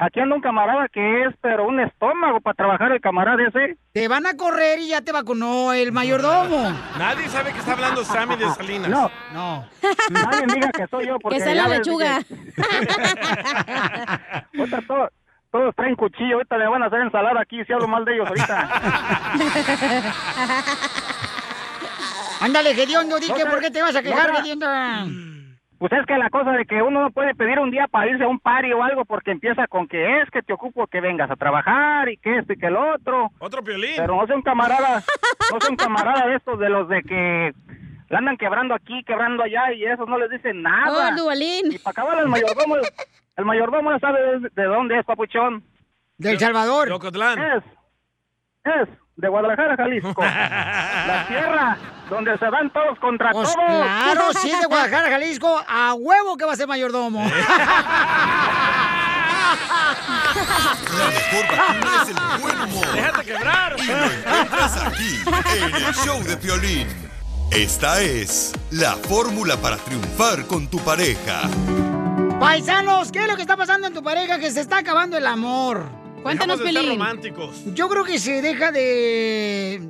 aquí anda un camarada que es, pero un estómago para trabajar el camarada ese. Te van a correr y ya te vacunó el mayordomo. Nadie sabe que está hablando Sammy de Salinas. No. No. Nadie diga que soy yo, porque Que sea la lechuga. que- ahorita todo- todos traen cuchillo, ahorita le van a hacer ensalada aquí si hablo mal de ellos ahorita. Ándale, que Otra- por qué te vas a quejar, otra- Gediondo. Pues es que la cosa de que uno no puede pedir un día para irse a un party o algo porque empieza con que es que te ocupo que vengas a trabajar y que esto y que el otro. Otro piolín. Pero no son camaradas, no son camaradas de estos de los de que la andan quebrando aquí, quebrando allá y esos no les dicen nada. Oh, el. Y para acabar el mayordomo, el mayordomo sabe de, de dónde es, papuchón. Del Salvador. Yocotlán. Es, es de Guadalajara, Jalisco. la tierra donde se van todos contra Pues todos. claro, sí, de Guadalajara, Jalisco, a huevo que va a ser mayordomo. La mejor vacuna es el buen humor. ¡Déjate quebrar! Y lo encuentras aquí, en el show de Piolín. Esta es la fórmula para triunfar con tu pareja. Paisanos, ¿qué es lo que está pasando en tu pareja? Que se está acabando el amor. Cuéntanos, Pelín. románticos. Yo creo que se deja de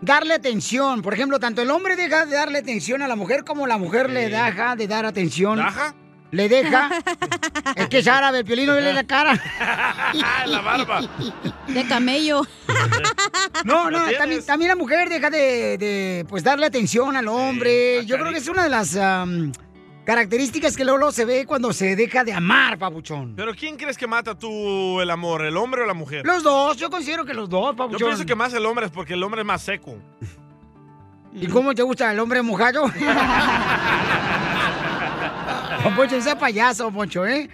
darle atención. Por ejemplo, tanto el hombre deja de darle atención a la mujer como la mujer le deja de dar atención. ¿Daja? Le deja. es que es árabe, el piolino le la cara. la barba. De camello. No, no, también, también la mujer deja de, de, pues darle atención al hombre. Yo creo que es una de las características que luego se ve cuando se deja de amar, papuchón. ¿Pero quién crees que mata tú el amor, el hombre o la mujer? Los dos, yo considero que los dos, Yo papuchón. pienso que más el hombre es porque el hombre es más seco. ¿Y cómo te gusta el hombre mojado? Don Poncho, sea payaso, Poncho, ¿eh?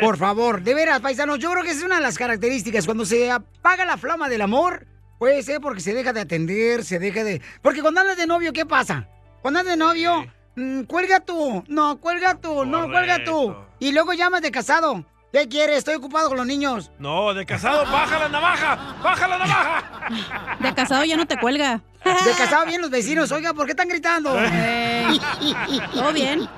Por favor, de veras, paisanos, yo creo que es una de las características. Cuando se apaga la flama del amor, puede ser porque se deja de atender, se deja de... Porque cuando andas de novio, ¿qué pasa? Cuando andas de novio, mm, cuelga tú, no, cuelga tú, no, cuelga tú. Y luego llamas de casado. ¿Qué quieres? Estoy ocupado con los niños. No, de casado, baja la navaja, baja la navaja. De casado ya no te cuelga. De casado bien los vecinos. Oiga, ¿por qué están gritando? ¿Todo bien?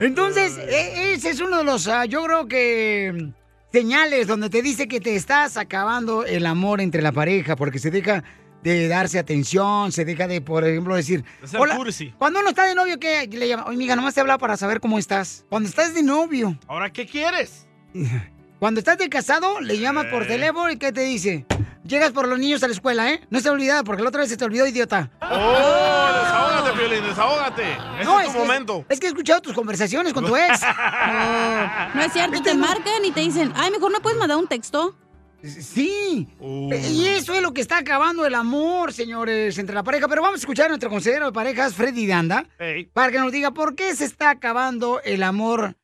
Entonces, e- ese es uno de los, ah, yo creo que señales donde te dice que te estás acabando el amor entre la pareja, porque se deja de darse atención, se deja de, por ejemplo, decir, De hola, cursi. cuando uno está de novio, ¿qué le llama? Oye, amiga, nomás te habla para saber cómo estás. Cuando estás de novio, ¿Ahora qué quieres? cuando estás de casado, le llamas por Eh. teléfono y ¿qué te dice? llegas por los niños a la escuela, ¿eh? No se olvida, porque la otra vez se te olvidó, idiota. ¡Oh! Desahógate, Piolín, desahógate. Ese No, es tu que- momento. Es que he escuchado tus conversaciones con tu ex. No es cierto, te marcan y te dicen, ay, mejor no puedes mandar un texto. Sí. Y eso es lo que está acabando el amor, señores, entre la pareja. Pero vamos a escuchar a nuestro consejero de parejas, Freddy Danda, para que nos diga por qué se está acabando el amor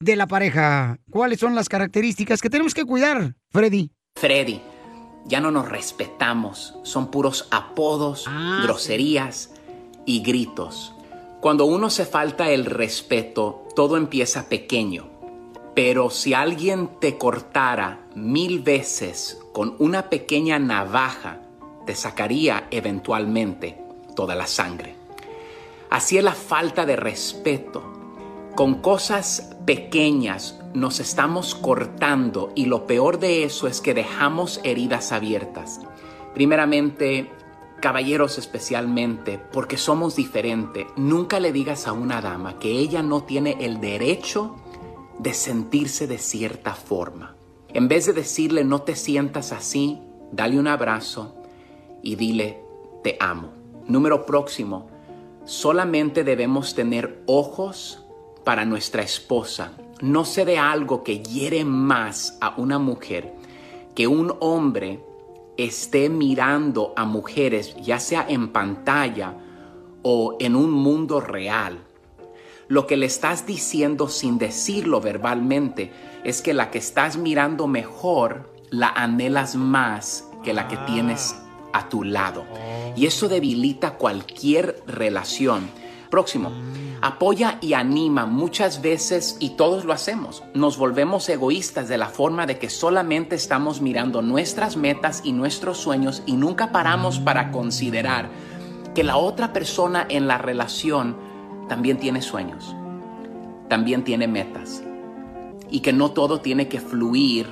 de la pareja. ¿Cuáles son las características que tenemos que cuidar, Freddy? Freddy, ya no nos respetamos. Son puros apodos, groserías y gritos. Cuando uno se falta el respeto, todo empieza pequeño. Pero si alguien te cortara mil veces con una pequeña navaja, te sacaría eventualmente toda la sangre. Así es la falta de respeto. Con cosas pequeñas nos estamos cortando y lo peor de eso es que dejamos heridas abiertas. Primeramente, caballeros especialmente, porque somos diferentes, nunca le digas a una dama que ella no tiene el derecho de sentirse de cierta forma. En vez de decirle no te sientas así, dale un abrazo y dile te amo. Número próximo, solamente debemos tener ojos para nuestra esposa. No se de algo que hiere más a una mujer que un hombre esté mirando a mujeres, ya sea en pantalla o en un mundo real. Lo que le estás diciendo sin decirlo verbalmente es que la que estás mirando mejor la anhelas más que la que tienes a tu lado. Y eso debilita cualquier relación. Próximo, apoya y anima muchas veces y todos lo hacemos. Nos volvemos egoístas de la forma de que solamente estamos mirando nuestras metas y nuestros sueños y nunca paramos para considerar que la otra persona en la relación también tiene sueños, también tiene metas y que no todo tiene que fluir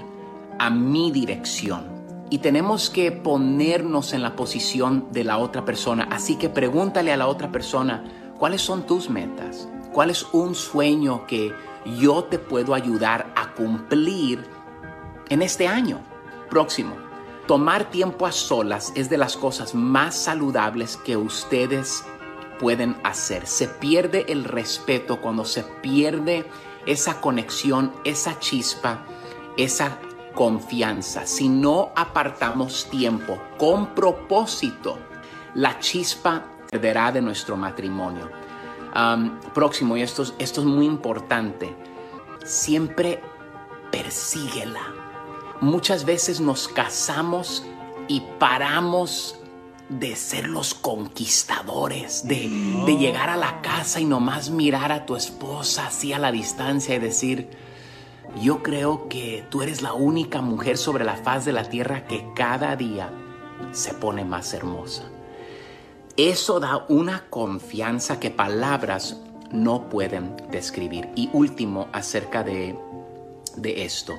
a mi dirección. Y tenemos que ponernos en la posición de la otra persona. Así que pregúntale a la otra persona, ¿cuáles son tus metas? ¿Cuál es un sueño que yo te puedo ayudar a cumplir en este año próximo? Tomar tiempo a solas es de las cosas más saludables que ustedes pueden hacer. Se pierde el respeto cuando se pierde esa conexión, esa chispa, esa confianza. Si no apartamos tiempo con propósito, la chispa perderá de nuestro matrimonio. Próximo, y esto, es- esto es muy importante, siempre persíguela. Muchas veces nos casamos y paramos de ser los conquistadores, de, de llegar a la casa y nomás mirar a tu esposa así a la distancia y decir, yo creo que tú eres la única mujer sobre la faz de la tierra que cada día se pone más hermosa. Eso da una confianza que palabras no pueden describir. Y último, acerca de, de esto.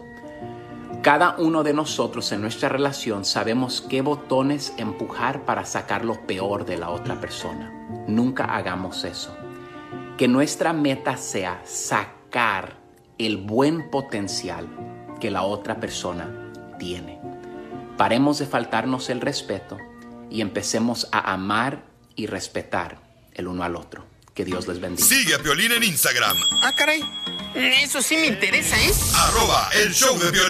Cada uno de nosotros en nuestra relación sabemos qué botones empujar para sacar lo peor de la otra persona. Nunca hagamos eso. Que nuestra meta sea sacar el buen potencial que la otra persona tiene. Paremos de faltarnos el respeto y empecemos a amar y respetar el uno al otro. Que Dios les bendiga. Sigue a Piolín en Instagram, Ah, caray. Eso sí me interesa, ¿eh? arroba el show de Piolín.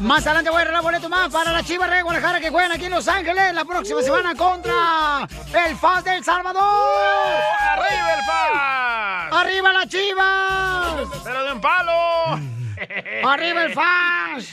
Más adelante voy a regalar boleto más para la Chivas de Guadalajara que juegan aquí en Los Ángeles la próxima semana contra el FAS del Salvador. ¡Arriba el FAS! ¡Arriba la Chivas! ¡Pero de un palo! ¡Arriba el FAS!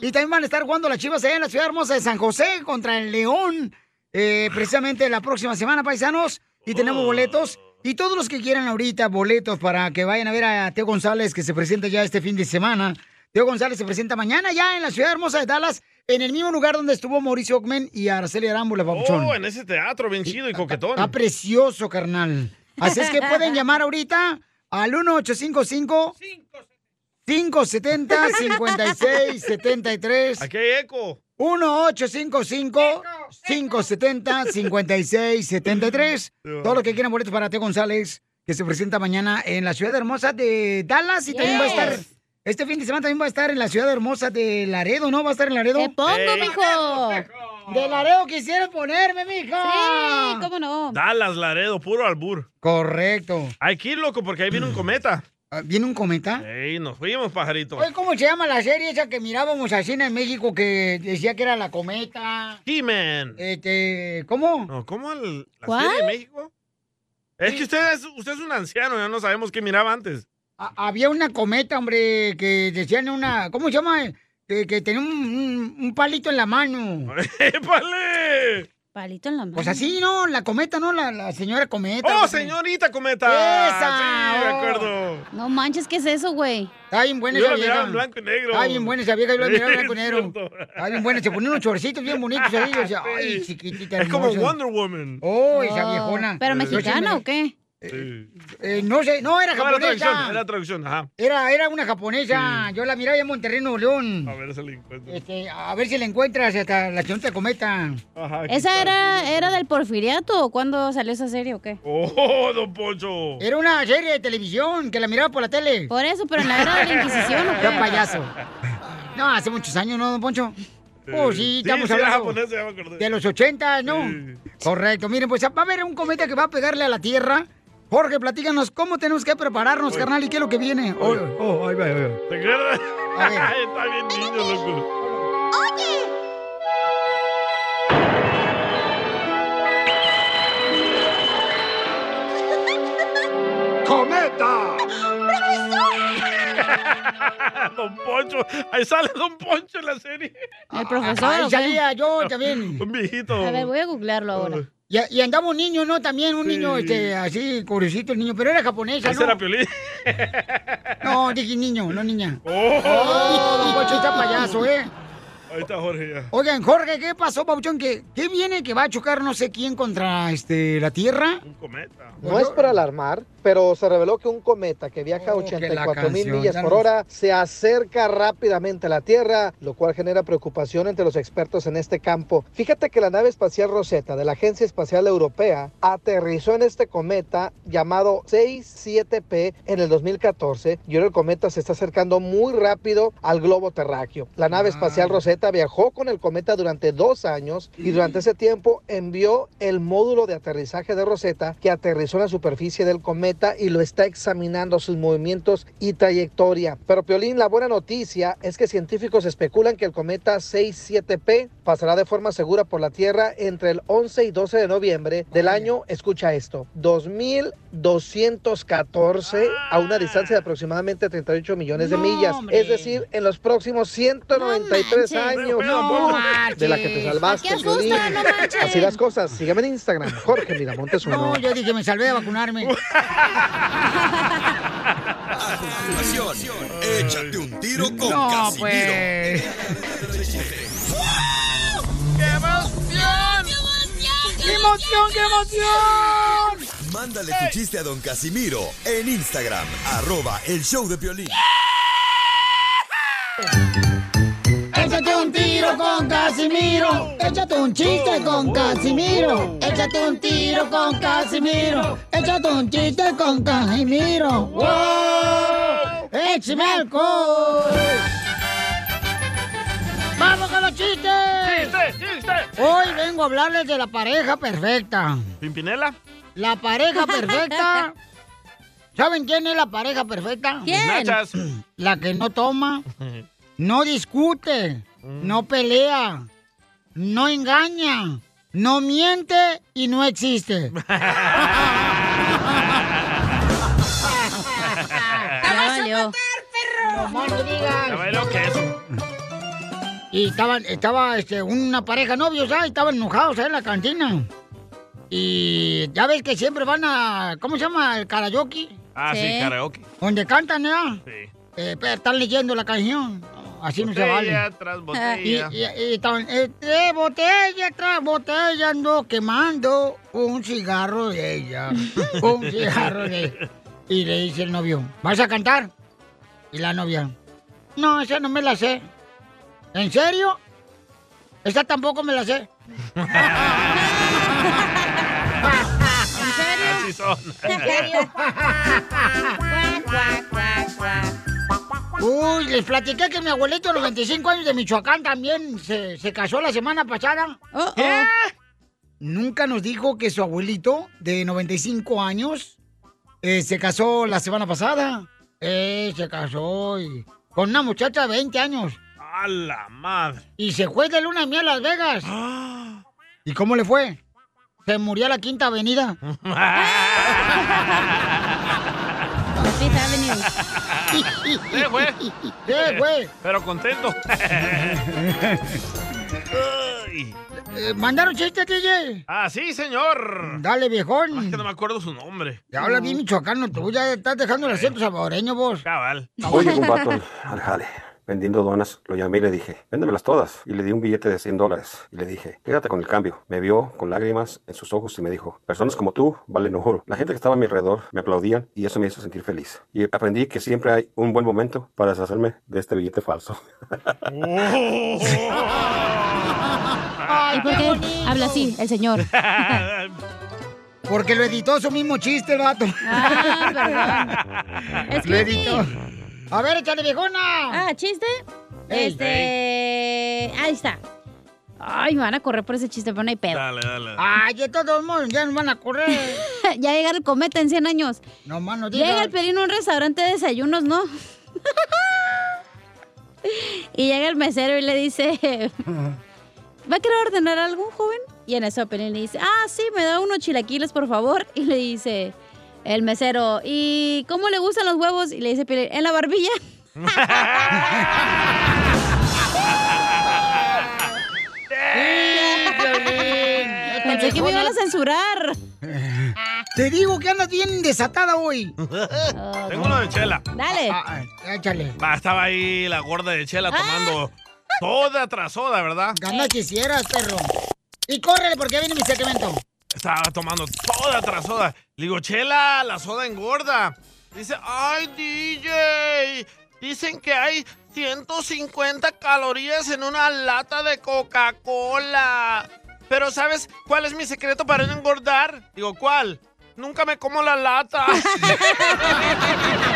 Y también van a estar jugando las Chivas allá en la ciudad hermosa de San José contra el León. eh, precisamente la próxima semana, paisanos. Y tenemos boletos. Y todos los que quieran ahorita boletos para que vayan a ver a Teo González que se presenta ya este fin de semana. Teo González se presenta mañana ya en la ciudad hermosa de Dallas, en el mismo lugar donde estuvo Mauricio Ockman y Araceli Arámbula, papuchón. Oh, en ese teatro bien chido y coquetón. Está precioso, carnal. Así es que pueden llamar ahorita al 1855 570 5673 Aquí hay eco. 1855 570 5673 Todo lo que quieran boletos para Teo González, que se presenta mañana en la ciudad hermosa de Dallas y también va a estar. Este fin de semana también va a estar en la ciudad hermosa de Laredo, ¿no? ¿Va a estar en Laredo? ¡Te pongo, mijo! De Laredo quisieras ponerme, mija. Sí, ¿cómo no? Dallas, Laredo, puro albur. Correcto. Hay que ir, loco, porque ahí viene un cometa. Ah, ¿Viene un cometa? Ey, nos fuimos, pajarito. Oye, ¿cómo se llama la serie esa que mirábamos así en México que decía que era la cometa? He-Man. Este, ¿cómo? No, ¿cómo el- la ¿Cuál? serie de México? Es que usted es, usted es un anciano, ya no sabemos qué miraba antes. A- había una cometa, hombre, que decían una. ¿Cómo se llama? Que, que tenía un, un- un palito en la mano. ¡Épale! Palito en la mano. Pues así, ¿no? La cometa, ¿no? La, la señora cometa. ¡Oh, pues, señorita cometa! ¡Esa! Sí, me oh. acuerdo. No manches, ¿qué es eso, güey? Está bien buena Yo esa vieja. en blanco y negro. Está bien buena esa vieja, yo la miraba en blanco y negro. Está bien buena, se ponía unos chorcitos bien bonitos ahí. Yo decía, ay, chiquitita Es como hermosa. Wonder Woman. Oh, esa viejona. ¿Pero mexicana me- o qué? Eh, no sé, no, era No, era traducción, japonesa. era traducción, ajá. Era, era una japonesa. Yo la miraba en Monterrey, Nuevo León. A ver si la encuentro. Este, a ver si la encuentras hasta la señorita cometa. Ajá, ¿Esa era, era del porfiriato o cuándo salió esa serie o qué? ¡Oh, don Poncho! Era una serie de televisión que la miraba por la tele. Por eso, pero en la era de la Inquisición, ¿o qué? Ya payaso. No, hace muchos años, ¿no, don Poncho? Oh, sí, Sí, estamos sí, era hablando japonés, ya me acordé. de los 80, ¿no? Correcto. Miren, pues va a haber un cometa que va a pegarle a la Tierra. Jorge, platícanos cómo tenemos que prepararnos, carnal, y qué es lo que viene. Oh, oh, ahí va, ahí va. ¿Te acuerdas? Está bien niño, loco. ¡Cometa! Don Poncho. Ahí sale Don Poncho en la serie. El profesor. Ahí salía yo también. Un viejito. A ver, voy a googlearlo ahora. Y, y andaba un niño, ¿no? También un niño, este, así, curiosito el niño, pero era japonesa, Ese ¿no? era Piolín. No, dije niño, no niña. Oh. Oh, está payaso, ¿eh? Ahí está Jorge ya. Oigan, Jorge, ¿qué pasó, Pauchón? ¿Qué, ¿Qué viene que va a chocar no sé quién contra este la Tierra? Un cometa. No es para alarmar, pero se reveló que un cometa que viaja a Oh, que la 84 mil millas por hora se acerca rápidamente a la Tierra, lo cual genera preocupación entre los expertos en este campo. Fíjate que la nave espacial Rosetta de la Agencia Espacial Europea aterrizó en este cometa llamado 67P en el 2014 y ahora el cometa se está acercando muy rápido al globo terráqueo. La nave espacial Rosetta viajó con el cometa durante dos años y durante ese tiempo envió el módulo de aterrizaje de Rosetta que aterrizó en la superficie del cometa y lo está examinando sus movimientos y trayectoria. Pero Piolín, la buena noticia es que científicos especulan que el cometa 67P pasará de forma segura por la Tierra entre el 11 y 12 de noviembre del año, escucha esto, 2214 a una distancia de aproximadamente 38 millones de millas. Es decir, en los próximos 193 No manches. años No de la que te salvaste. Piolín. No. Así las cosas. Sígueme en Instagram, Jorge Miramontes uno. No, yo dije, me salvé de vacunarme. A continuación, échate un tiro con No, Casimiro. pues. ¡Qué emoción, qué emoción! Mándale tu chiste a don Casimiro en Instagram, arroba el show de Piolín. Tiro con Casimiro. Échate un chiste con Casimiro. Échate un tiro con Casimiro. Échate un chiste con Casimiro. ¡Wow! ¡Échame alcohol! ¡Vamos con los chistes! ¡Chiste, chiste! Hoy vengo a hablarles de la pareja perfecta. ¿Pimpinela? La pareja perfecta ¿Saben quién es la pareja perfecta? ¿Quién? La que no toma, no discute, no pelea, no engaña, no miente y no existe. Ya valió. Nomás no digas. Ya bailó queso. Y estaban, estaba este, una pareja novios, ¿sabes? Estaban enojados ahí en la cantina. Y ya ves que siempre van a, ¿cómo se llama? El karaoke. Ah, sí, karaoke. Donde cantan, ¿ya? Sí. Eh, pero están leyendo la canción. Así no se vale. Botella tras botella. Y, y- y estaban, eh, eh, botella tras botella ando quemando un cigarro de ella. un cigarro de ella. Y le dice el novio, ¿vas a cantar? Y la novia, no, esa no me la sé. ¿En serio? Esa tampoco me la sé. Así son. Uy, les platiqué que mi abuelito de los 25 años de Michoacán también se, se casó la semana pasada. ¿Qué? Nunca nos dijo que su abuelito de 95 años eh, se casó la semana pasada. Eh, se casó y- con una muchacha de 20 años. A la madre. Y se fue de luna de miel a Las Vegas. ¿Y cómo le fue? Se murió a la Quinta Avenida. Fifth Avenue. Sí, güey. Sí, güey. Pero contento. Eh, ¿Mandaron chiste, DJ? Ah, sí, señor. Dale, viejón. Es que no me acuerdo su nombre. Ya hablas bien michoacano, tú ya estás dejando el acento salvadoreño vos. Cabal. Vato al, al jale vendiendo donas. Lo llamé y le dije, véndemelas todas. Y le di un billete de 100 dólares. Y le dije, quédate con el cambio. Me vio con lágrimas en sus ojos y me dijo, personas como tú valen oro. La gente que estaba a mi alrededor me aplaudían y eso me hizo sentir feliz. Y aprendí que siempre hay un buen momento para deshacerme de este billete falso. ¿Y por qué habla así el señor? Porque lo editó su mismo chiste, el vato. Ah, perdón. Es que Lo sí. A ver, échale, viejona. Ah, ¿chiste? Este... Ahí está. Ay, me van a correr por ese chiste, pero no hay pedo. Dale, dale. Ay, de todos modos, ya nos van a correr. ya llega el cometa en 100 años. No más no digas. Llega el pelín a un restaurante de desayunos, ¿no? y llega el mesero y le dice... ¿Va a querer ordenar algo, joven? Y en eso Pelín le dice, ah, sí, me da unos chilaquiles, por favor. Y le dice el mesero, ¿y cómo le gustan los huevos? Y le dice Pelín, en la barbilla. Pensé que me iban a censurar. Te digo que andas bien desatada hoy. Tengo uno de chela. Dale. Ah, échale. Va, estaba ahí la gorda de chela tomando soda tras soda, ¿verdad? Gana quisieras, perro. Y córrele porque viene mi segmento. Estaba tomando soda tras soda. Le digo, chela, la soda engorda. Dice, ay, DJ. Dicen que hay 150 calorías en una lata de Coca-Cola. Pero ¿sabes cuál es mi secreto para no engordar? Digo, ¿cuál? Nunca me como la lata.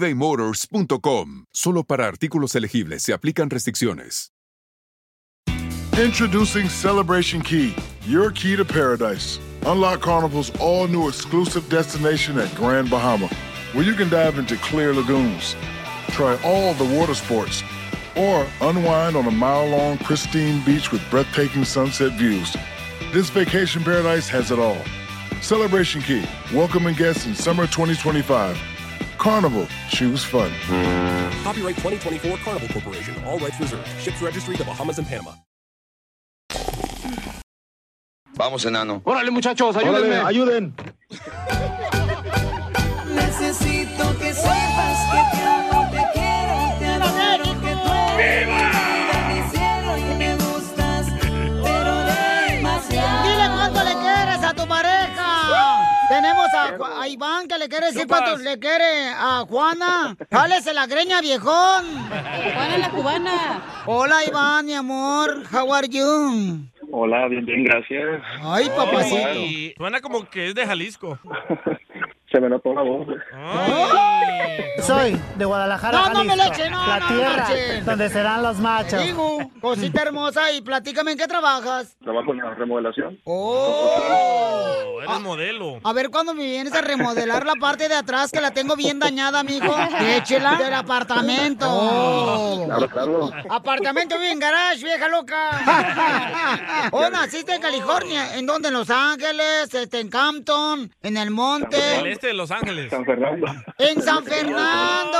ebaymotors.com. Solo para artículos elegibles se aplican restricciones. Introducing Celebration Key, your key to paradise. Unlock Carnival's all new exclusive destination at Grand Bahama, where you can dive into clear lagoons, try all the water sports, or unwind on a mile long, pristine beach with breathtaking sunset views. This vacation paradise has it all. Celebration Key, welcoming guests in summer 2025. Carnival, choose fun. Copyright 2024 Carnival Corporation. All rights reserved. Ships registry the Bahamas and Panama. Vamos, enano. Órale, muchachos, ayúdenme. Órale, ayuden. Necesito que sepas que te amo, te le quiere decir cuánto le quiere a Juana. Jálese la greña, viejón. Juana la cubana. Hola, Iván, mi amor. How are you? Hola, bien, bien, gracias. Ay, papacito. Suena como que es de Jalisco. Se me notó la voz. Soy de Guadalajara, No, no me Jalisco, le eche, no, la no, tierra marche. donde serán los machos. Digo, cosita hermosa, y platícame en qué trabajas. Trabajo en la remodelación. Oh. Eres modelo. A ver cuándo me vienes a remodelar la parte de atrás que la tengo bien dañada, amigo. Échela del apartamento. Claro, claro. Apartamento bien garage, vieja loca. oh, naciste en California. ¿En dónde? En Los Ángeles, este, en Campton, en el El monte. Este de Los Ángeles. San Fernando. En San Fernando.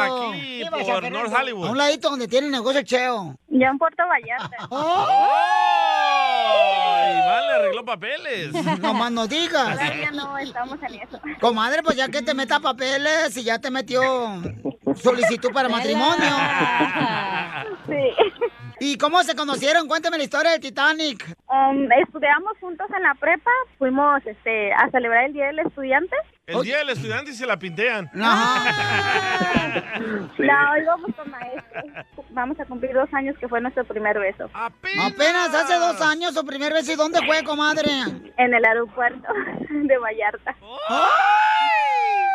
aquí, ¿Qué vas a por Fernando? North Hollywood. A un ladito donde tiene negocio Cheo. Ya en Puerto Vallarta. ¡Oh! Iván le arregló papeles. No más no digas. Todavía no estamos en eso. Comadre, pues ya que te meta papeles y ya te metió solicitud para matrimonio. Sí. ¿Y cómo se conocieron? Cuéntame la historia del Titanic. Um, estudiamos juntos en la prepa, fuimos este, a celebrar el Día del Estudiante. El día del estudiante y se la pintean. No, íbamos con maestros. Vamos a cumplir dos años que fue nuestro primer beso. Apenas hace dos años su primer beso. ¿Y dónde fue, comadre? En el aeropuerto de Vallarta.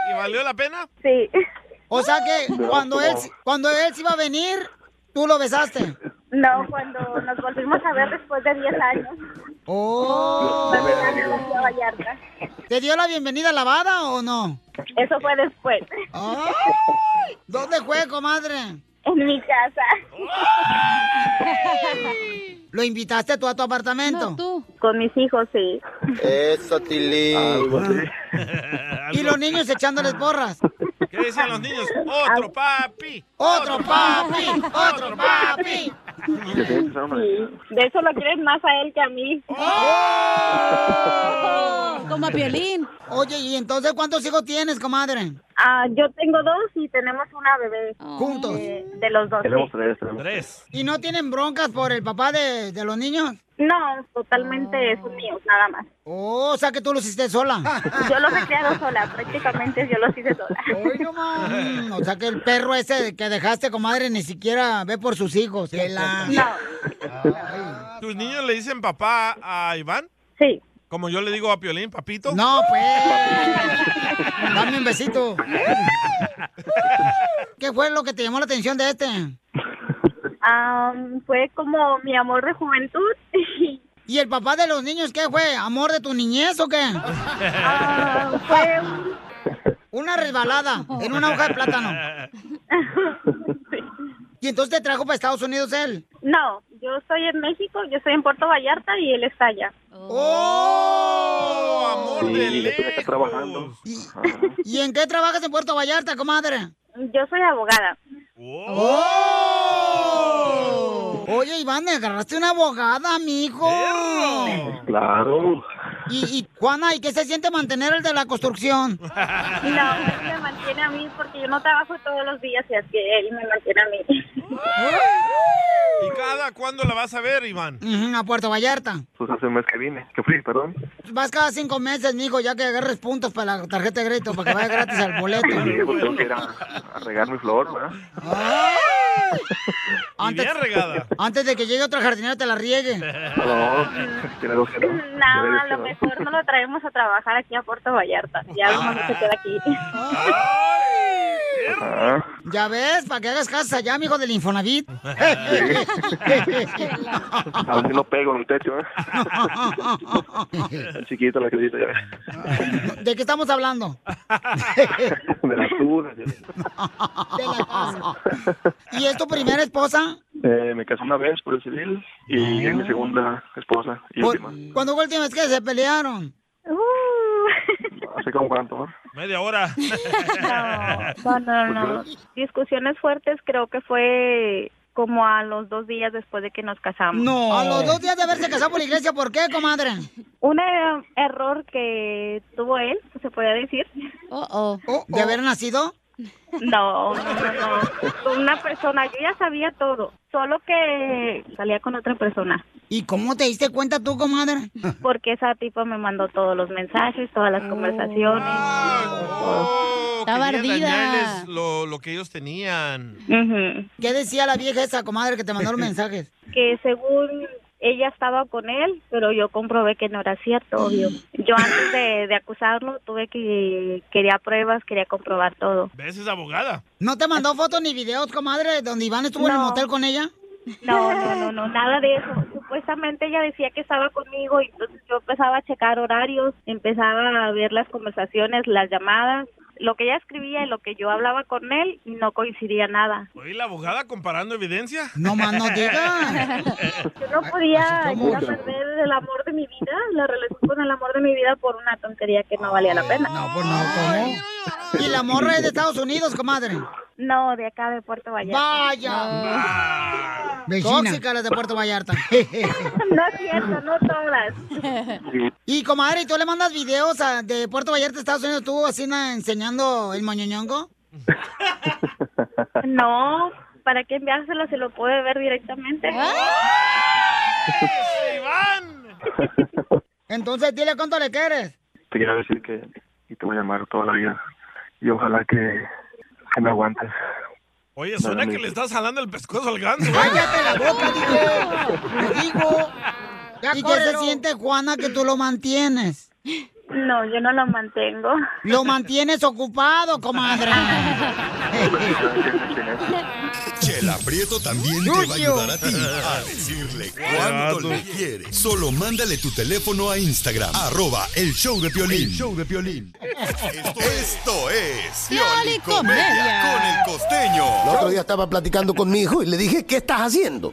¿Y valió la pena? Sí. O sea que cuando él, cuando él se iba a venir, tú lo besaste. No, cuando nos volvimos a ver después de 10 años. Oh. ¿Te dio la bienvenida lavada o no? Eso fue después. ¿Dónde fue, comadre? En mi casa. ¿Lo invitaste tú a tu apartamento? tú. Con mis hijos, sí. Eso, Tilín. Y los niños echándoles porras. ¿Qué decían los niños? ¡Otro papi! ¡Otro papi! ¡Otro papi! De eso lo crees más a él que a mí. Como a Piolín. Oye, ¿y entonces cuántos hijos tienes, comadre? Ah, yo tengo dos y tenemos una bebé. ¿Juntos? De, de los dos. Tenemos tres. tenemos Tres. ¿Y no tienen broncas por el papá de, de los niños? No, totalmente son míos, nada más. Oh, o sea que tú los hiciste sola. Yo los he criado sola, prácticamente yo los hice sola. Mm, o sea que el perro ese que dejaste, comadre, ni siquiera ve por sus hijos. Que la- No, ¿Tus niños le dicen papá a Iván? sí. Como yo le digo a Piolín, papito. No, pues. Dame un besito. ¿Qué fue lo que te llamó la atención de este? Ah, fue como mi amor de juventud. ¿Y el papá de los niños qué fue? ¿Amor de tu niñez o qué? Ah, fue un- Una resbalada en una hoja de plátano. ¿Y entonces te trajo para Estados Unidos él? No, yo estoy en México, yo estoy en Puerto Vallarta y él está allá. ¡Oh! Amor Sí, de acá trabajando. ¿Y en qué trabajas en Puerto Vallarta, comadre? Yo soy abogada. ¡Oh! Oye, Iván, me agarraste una abogada, mijo. Claro. Y, y Juana, ¿y qué se siente mantener el de la construcción? No, él me mantiene a mí porque yo no trabajo todos los días y así él me mantiene a mí. ¿Y cada cuándo la vas a ver, Iván? A Puerto Vallarta. Pues hace un mes que vine. Que fui, perdón. Vas cada cinco meses, mijo, ya que agarres puntos para la tarjeta de crédito, para que vaya gratis al boleto. Sí, pues tengo que ir a, a regar mi flor, ¿verdad? Antes, bien regada. antes de que llegue otro jardinero te la riegue. No, tiene dos que no. No, lo mejor no lo traemos a trabajar aquí a Puerto Vallarta. Ya vemos que se queda aquí. Ya ves, para que hagas casas allá, mijo del Infonavit. a ver si no pego en el techo, ¿eh? El chiquito, la criadita, ya ves. ¿De qué estamos hablando? De las dudas. De la casa. ¿Y es tu primera esposa? Eh, me casé una vez por el civil y es mi segunda esposa y última. ¿Cuándo fue la última vez que se pelearon? Hace como cuánto? Media hora. No, no, no. Discusiones fuertes creo que fue como a los dos días después de que nos casamos. No. A los dos días de haberse casado por la iglesia, ¿por qué, comadre? Un eh, error que tuvo él, se podría decir. Oh, oh. ¿De haber nacido? No, no, no, no. Con una persona, yo ya sabía todo, solo que salía con otra persona. ¿Y cómo te diste cuenta tú, comadre? Porque esa tipa me mandó todos los mensajes, todas las conversaciones. todo. Está Quería ardida. lo, lo que ellos tenían. ¿Qué decía la vieja esa, comadre, que te mandó los mensajes? Que según ella estaba con él, pero yo comprobé que no era cierto, obvio. Yo antes de, de acusarlo tuve que quería pruebas, quería comprobar todo. ¿Ves? Es abogada. ¿No te mandó fotos ni videos, comadre, donde Iván estuvo en el motel con ella? No, no, no, no, nada de eso. Supuestamente ella decía que estaba conmigo y entonces yo empezaba a checar horarios, empezaba a ver las conversaciones, las llamadas, lo que ella escribía y lo que yo hablaba con él y no coincidía nada. ¿Oí la abogada comparando evidencia? No más no digas. Yo no podía mucho. perder el amor de mi vida, la relación con el amor de mi vida por una tontería que no valía la pena. No, pues no, ¿cómo? ¿Y la morra es de Estados Unidos, comadre? No, de acá de Puerto Vallarta. ¡Vaya! Vecina. Tóxica las de Puerto Vallarta. no es cierto, no todas. Y comadre, ¿y tú le mandas videos a- de Puerto Vallarta, Estados Unidos, tú así enseñando el moñoñongo? No, ¿para qué enviárselo? Se lo puede ver directamente. Entonces, dile cuánto le quieres. Te quiero decir que y te voy a amar toda la vida. Y ojalá que, que me aguantes. Oye, suena que le estás jalando el pescuezo al ganso. ¿eh? ¡Cállate la boca! Te digo. ¿Y qué se siente, Juana, que tú lo mantienes? No, yo no lo mantengo. Lo mantienes ocupado, comadre. Chela Prieto también te va a ayudar a ti a decirle cuánto le quieres. Solo mándale tu teléfono a Instagram, arroba el show de Piolín. El show de Piolín. Esto es Piolicomedia con el costeño. El otro día estaba platicando con mi hijo y le dije, ¿qué estás haciendo?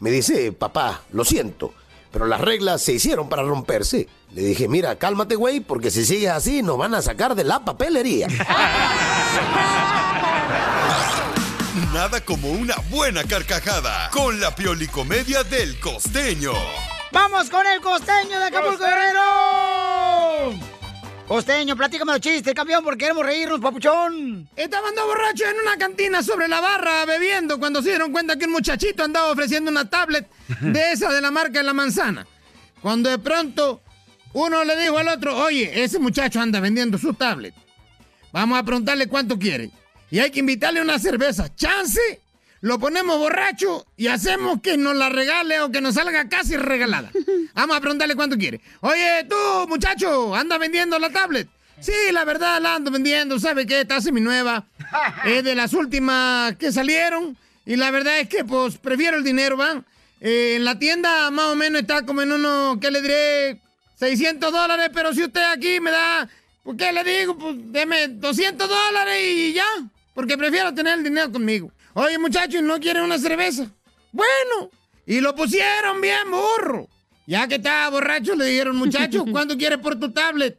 Me dice, papá, lo siento, pero las reglas se hicieron para romperse. Le dije, mira, cálmate, güey, porque si sigues así nos van a sacar de la papelería. Nada como una buena carcajada con la Piolicomedia del costeño. ¡Vamos con el costeño de Acapulco Guerrero! Costeño, platícame los chistes, campeón, porque queremos reírnos, papuchón. Estaban dos borrachos en una cantina sobre la barra bebiendo cuando se dieron cuenta que un muchachito andaba ofreciendo una tablet de esa de la marca de la manzana. Cuando de pronto uno le dijo al otro, oye, ese muchacho anda vendiendo su tablet. Vamos a preguntarle cuánto quiere. Y hay que invitarle una cerveza. Chance, lo ponemos borracho y hacemos que nos la regale o que nos salga casi regalada. Vamos a preguntarle cuánto quiere. Oye, tú, muchacho, anda vendiendo la tablet. Sí, la verdad la ando vendiendo. ¿Sabe qué? Está seminueva. Es de las últimas que salieron. Y la verdad es que, pues, prefiero el dinero, ¿van? Eh, en la tienda más o menos está como en uno, ¿qué le diré? 600 dólares, pero si usted aquí me da, ¿por qué le digo? Pues deme 200 dólares y ya, porque prefiero tener el dinero conmigo. Oye, muchachos, ¿no quieren una cerveza? Bueno, y lo pusieron bien burro. Ya que estaba borracho, le dijeron, muchachos, ¿cuánto quieres por tu tablet?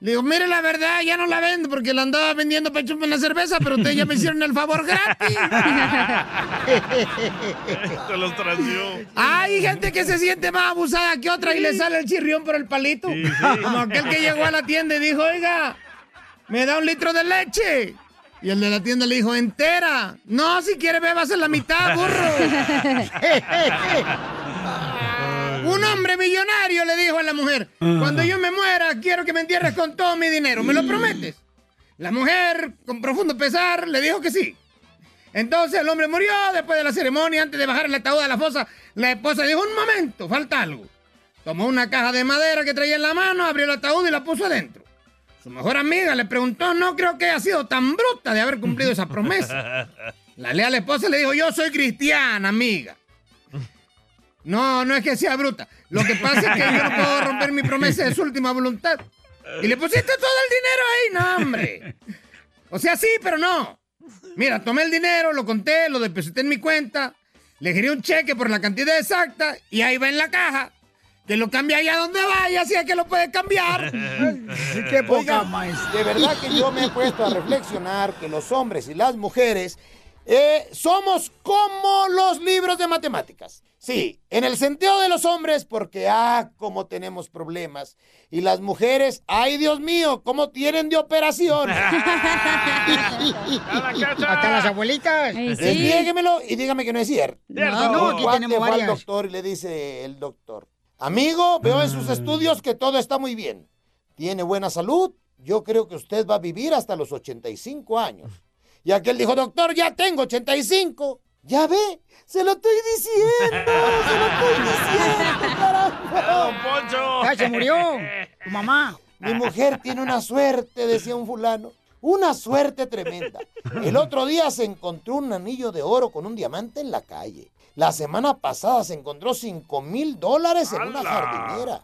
Le digo, mire, la verdad, ya no la vendo porque la andaba vendiendo para echarme la cerveza, pero ustedes ya me hicieron el favor gratis. Te los transió. Hay gente que se siente más abusada que otra y le sale el chirrión por el palito. Como aquel que llegó a la tienda y dijo, oiga, me da un litro de leche. Y el de la tienda le dijo, entera. No, si quiere bebas en la mitad, burro. un hombre millonario le dijo a la mujer, cuando yo me muera, quiero que me entierres con todo mi dinero. ¿Me lo prometes? La mujer, con profundo pesar, le dijo que sí. Entonces el hombre murió después de la ceremonia, antes de bajar el ataúd a la fosa. La esposa dijo, un momento, falta algo. Tomó una caja de madera que traía en la mano, abrió el ataúd y la puso adentro. Su mejor amiga le preguntó, no creo que haya sido tan bruta de haber cumplido esa promesa. La leal esposa le dijo, yo soy cristiana, amiga. No, no es que sea bruta. Lo que pasa es que yo no puedo romper mi promesa de su última voluntad. Y le pusiste todo el dinero ahí, no, hombre. O sea, sí, pero no. Mira, tomé el dinero, lo conté, lo deposité en mi cuenta, le giré un cheque por la cantidad exacta y ahí va en la caja. Que lo cambie allá donde vaya, así es que lo puede cambiar. Qué poca de verdad que yo me he puesto a reflexionar que los hombres y las mujeres Eh, somos como los libros de matemáticas. Sí, en el sentido de los hombres, porque, ah, cómo tenemos problemas. Y las mujeres, ay, Dios mío, cómo tienen de operación. Hasta las abuelitas. Desniéguemelo y dígame que no es cierto. No, no, aquí tenemos fue al varias. doctor y le dice el doctor, amigo, veo en sus estudios que todo está muy bien. Tiene buena salud. Yo creo que usted va a vivir hasta los 85 años. Y aquel dijo, doctor, ya tengo 85. Ya ve, se lo estoy diciendo, se lo estoy diciendo, caramba. Ya se murió, tu mamá. Mi mujer tiene una suerte, decía un fulano. Una suerte tremenda. El otro día se encontró un anillo de oro con un diamante en la calle. La semana pasada se encontró 5 mil dólares en una jardinera.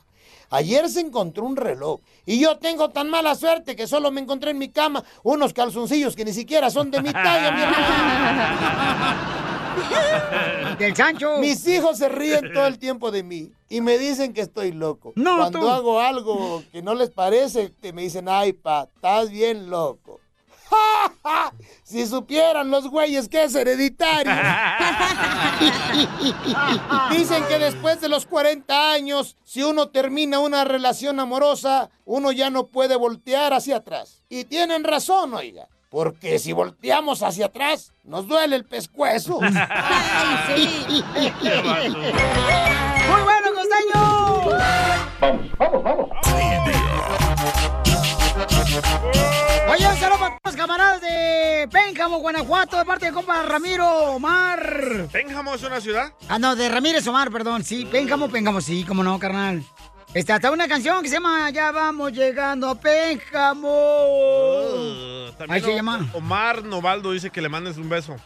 Ayer se encontró un reloj. Y yo tengo tan mala suerte que solo me encontré en mi cama unos calzoncillos que ni siquiera son de mi talla, mi hermano. Del Sancho. Mis hijos se ríen todo el tiempo de mí y me dicen que estoy loco. No, Cuando tú. hago algo que no les parece, te- me dicen, ay, pa, estás bien loco. si supieran los güeyes que es hereditario. Dicen que después de los 40 años, si uno termina una relación amorosa, uno ya no puede voltear hacia atrás. Y tienen razón, oiga. Porque si volteamos hacia atrás, nos duele el pescuezo. ¡Muy bueno, costeño! Vamos, vamos, vamos. Oye, un saludo para todos los camaradas de Pénjamo, Guanajuato, de parte de compa Ramiro Omar. ¿Pénjamo es una ciudad? Ah, no, de Ramírez Omar, perdón. Sí, Pénjamo, Pénjamo, sí, cómo no, carnal. Está hasta una canción que se llama Ya vamos llegando a Pénjamo. Uh, Ahí se llama. Omar Novaldo dice que le mandes un beso.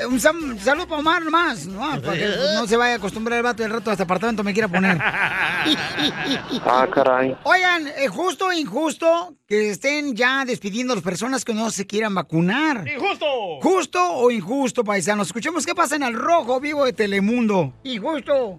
Eh, Un saludo para Omar nomás, ¿no? Para que no se vaya a acostumbrar el vato del rato hasta apartamento me quiera poner. Ah, caray. Oigan, ¿es justo o injusto que estén ya despidiendo a las personas que no se quieran vacunar? ¡Injusto! ¿Justo o injusto, paisanos? Escuchemos qué pasa en el rojo vivo de Telemundo. Injusto.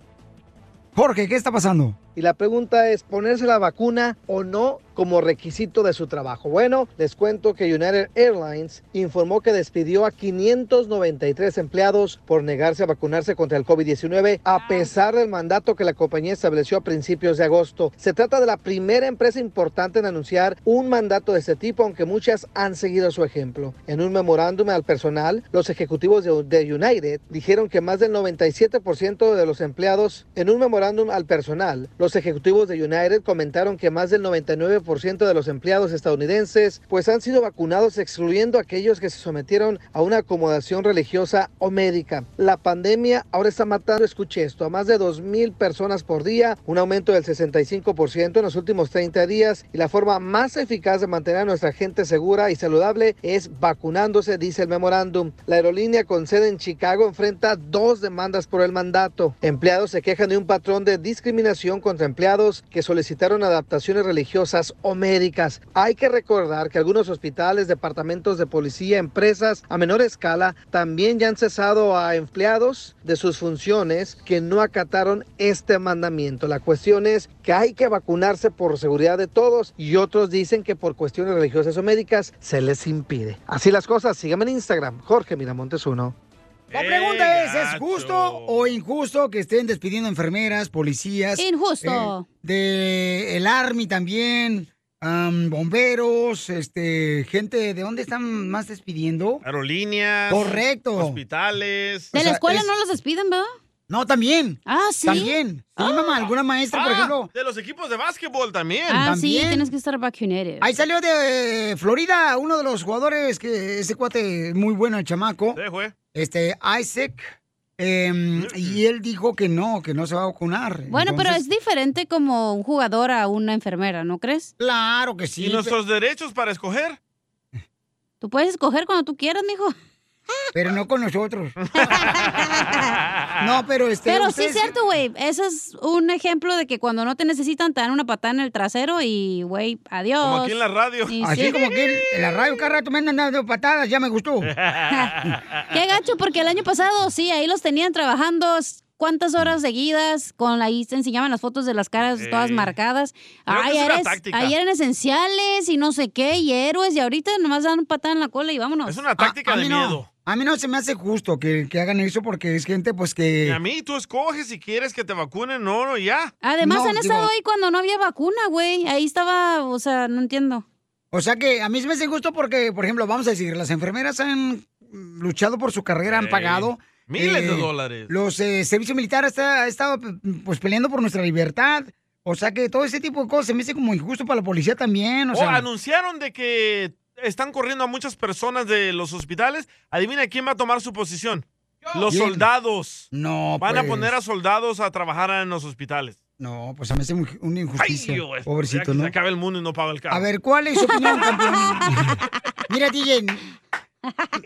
Jorge, ¿qué está pasando? Y la pregunta es, ¿ponerse la vacuna o no como requisito de su trabajo? Bueno, les cuento que United Airlines informó que despidió a 593 empleados por negarse a vacunarse contra el COVID-19 a pesar del mandato que la compañía estableció a principios de agosto. Se trata de la primera empresa importante en anunciar un mandato de este tipo, aunque muchas han seguido su ejemplo. En un memorándum al personal, los ejecutivos de, de United dijeron que más del 97% de los empleados, en un memorándum al personal, los ejecutivos de United comentaron que más del 99% de los empleados estadounidenses pues han sido vacunados excluyendo aquellos que se sometieron a una acomodación religiosa o médica. La pandemia ahora está matando, escuche esto, a más de 2.000 personas por día, un aumento del 65% en los últimos 30 días y la forma más eficaz de mantener a nuestra gente segura y saludable es vacunándose, dice el memorándum. La aerolínea con sede en Chicago enfrenta dos demandas por el mandato. Empleados se quejan de un patrón de discriminación contra empleados que solicitaron adaptaciones religiosas o. Hay que recordar que algunos hospitales, departamentos de policía, empresas a menor escala también ya han cesado a empleados de sus funciones que no acataron este mandamiento. La cuestión es que hay que vacunarse por seguridad de todos y otros dicen que por cuestiones religiosas o médicas se les impide. Así las cosas, síganme en Instagram, Jorge Miramontes 1. La pregunta es, ¿es justo o injusto que estén despidiendo enfermeras, policías? Injusto. eh, de el Army también, am, bomberos, este, gente, ¿de dónde están más despidiendo? Aerolíneas. Correcto. Hospitales. De la escuela no los despiden, ¿verdad? No, también. Ah, sí. También. Sí, mamá, alguna maestra, por Ah, ejemplo. De los equipos de básquetbol también. Ah, sí, tienes que estar vacunated. Ahí salió de eh, Florida uno de los jugadores que ese cuate es muy bueno, el chamaco. Sí, fue. Este, Isaac. em, y él dijo que no, que no se va a vacunar. Bueno, pero es diferente como un jugador a una enfermera, ¿no crees? Claro que sí. ¿Y nuestros derechos para escoger? Tú puedes escoger cuando tú quieras, mijo. Pero no con nosotros. no, pero este. Pero sí es cierto, güey. Ese es un ejemplo de que cuando no te necesitan te dan una patada en el trasero y, güey, adiós. Como aquí en la radio. Y Así sí. como que en, la radio cada rato me andan dando patadas, ya me gustó. Qué gacho, porque el año pasado sí, ahí los tenían trabajando cuántas horas seguidas, con ahí se enseñaban las fotos de las caras todas marcadas. Ay, eres- ahí eran esenciales y no sé qué, y héroes, y ahorita nomás dan patada en la cola y vámonos. Es una táctica a de no. A mí no se me hace justo que, que hagan eso porque es gente pues Y que... a mí tú escoges si quieres que te vacunen o no, ya. Además No, han estado digo- ahí cuando no había vacuna, güey. Ahí estaba, o sea, no entiendo. O sea que a mí se me hace injusto porque, por ejemplo, vamos a decir, las enfermeras han luchado por su carrera, han pagado. miles de eh, dólares. Los eh, servicios militares ha, ha estado pues peleando por nuestra libertad. O sea que todo ese tipo de cosas se me hace como injusto para la policía también. O O sea, anunciaron de que están corriendo a muchas personas de los hospitales. Adivina quién va a tomar su posición. Los ¿Quién? soldados. No, Van a pues. poner a soldados a trabajar en los hospitales. No, pues a mí me hace muy- una Ay, injusticia. Dios, ya Pobrecito, que ¿no? se acabe el mundo y no paga el carro. A ver, ¿cuál es su opinión, campeón? Mira, DJ.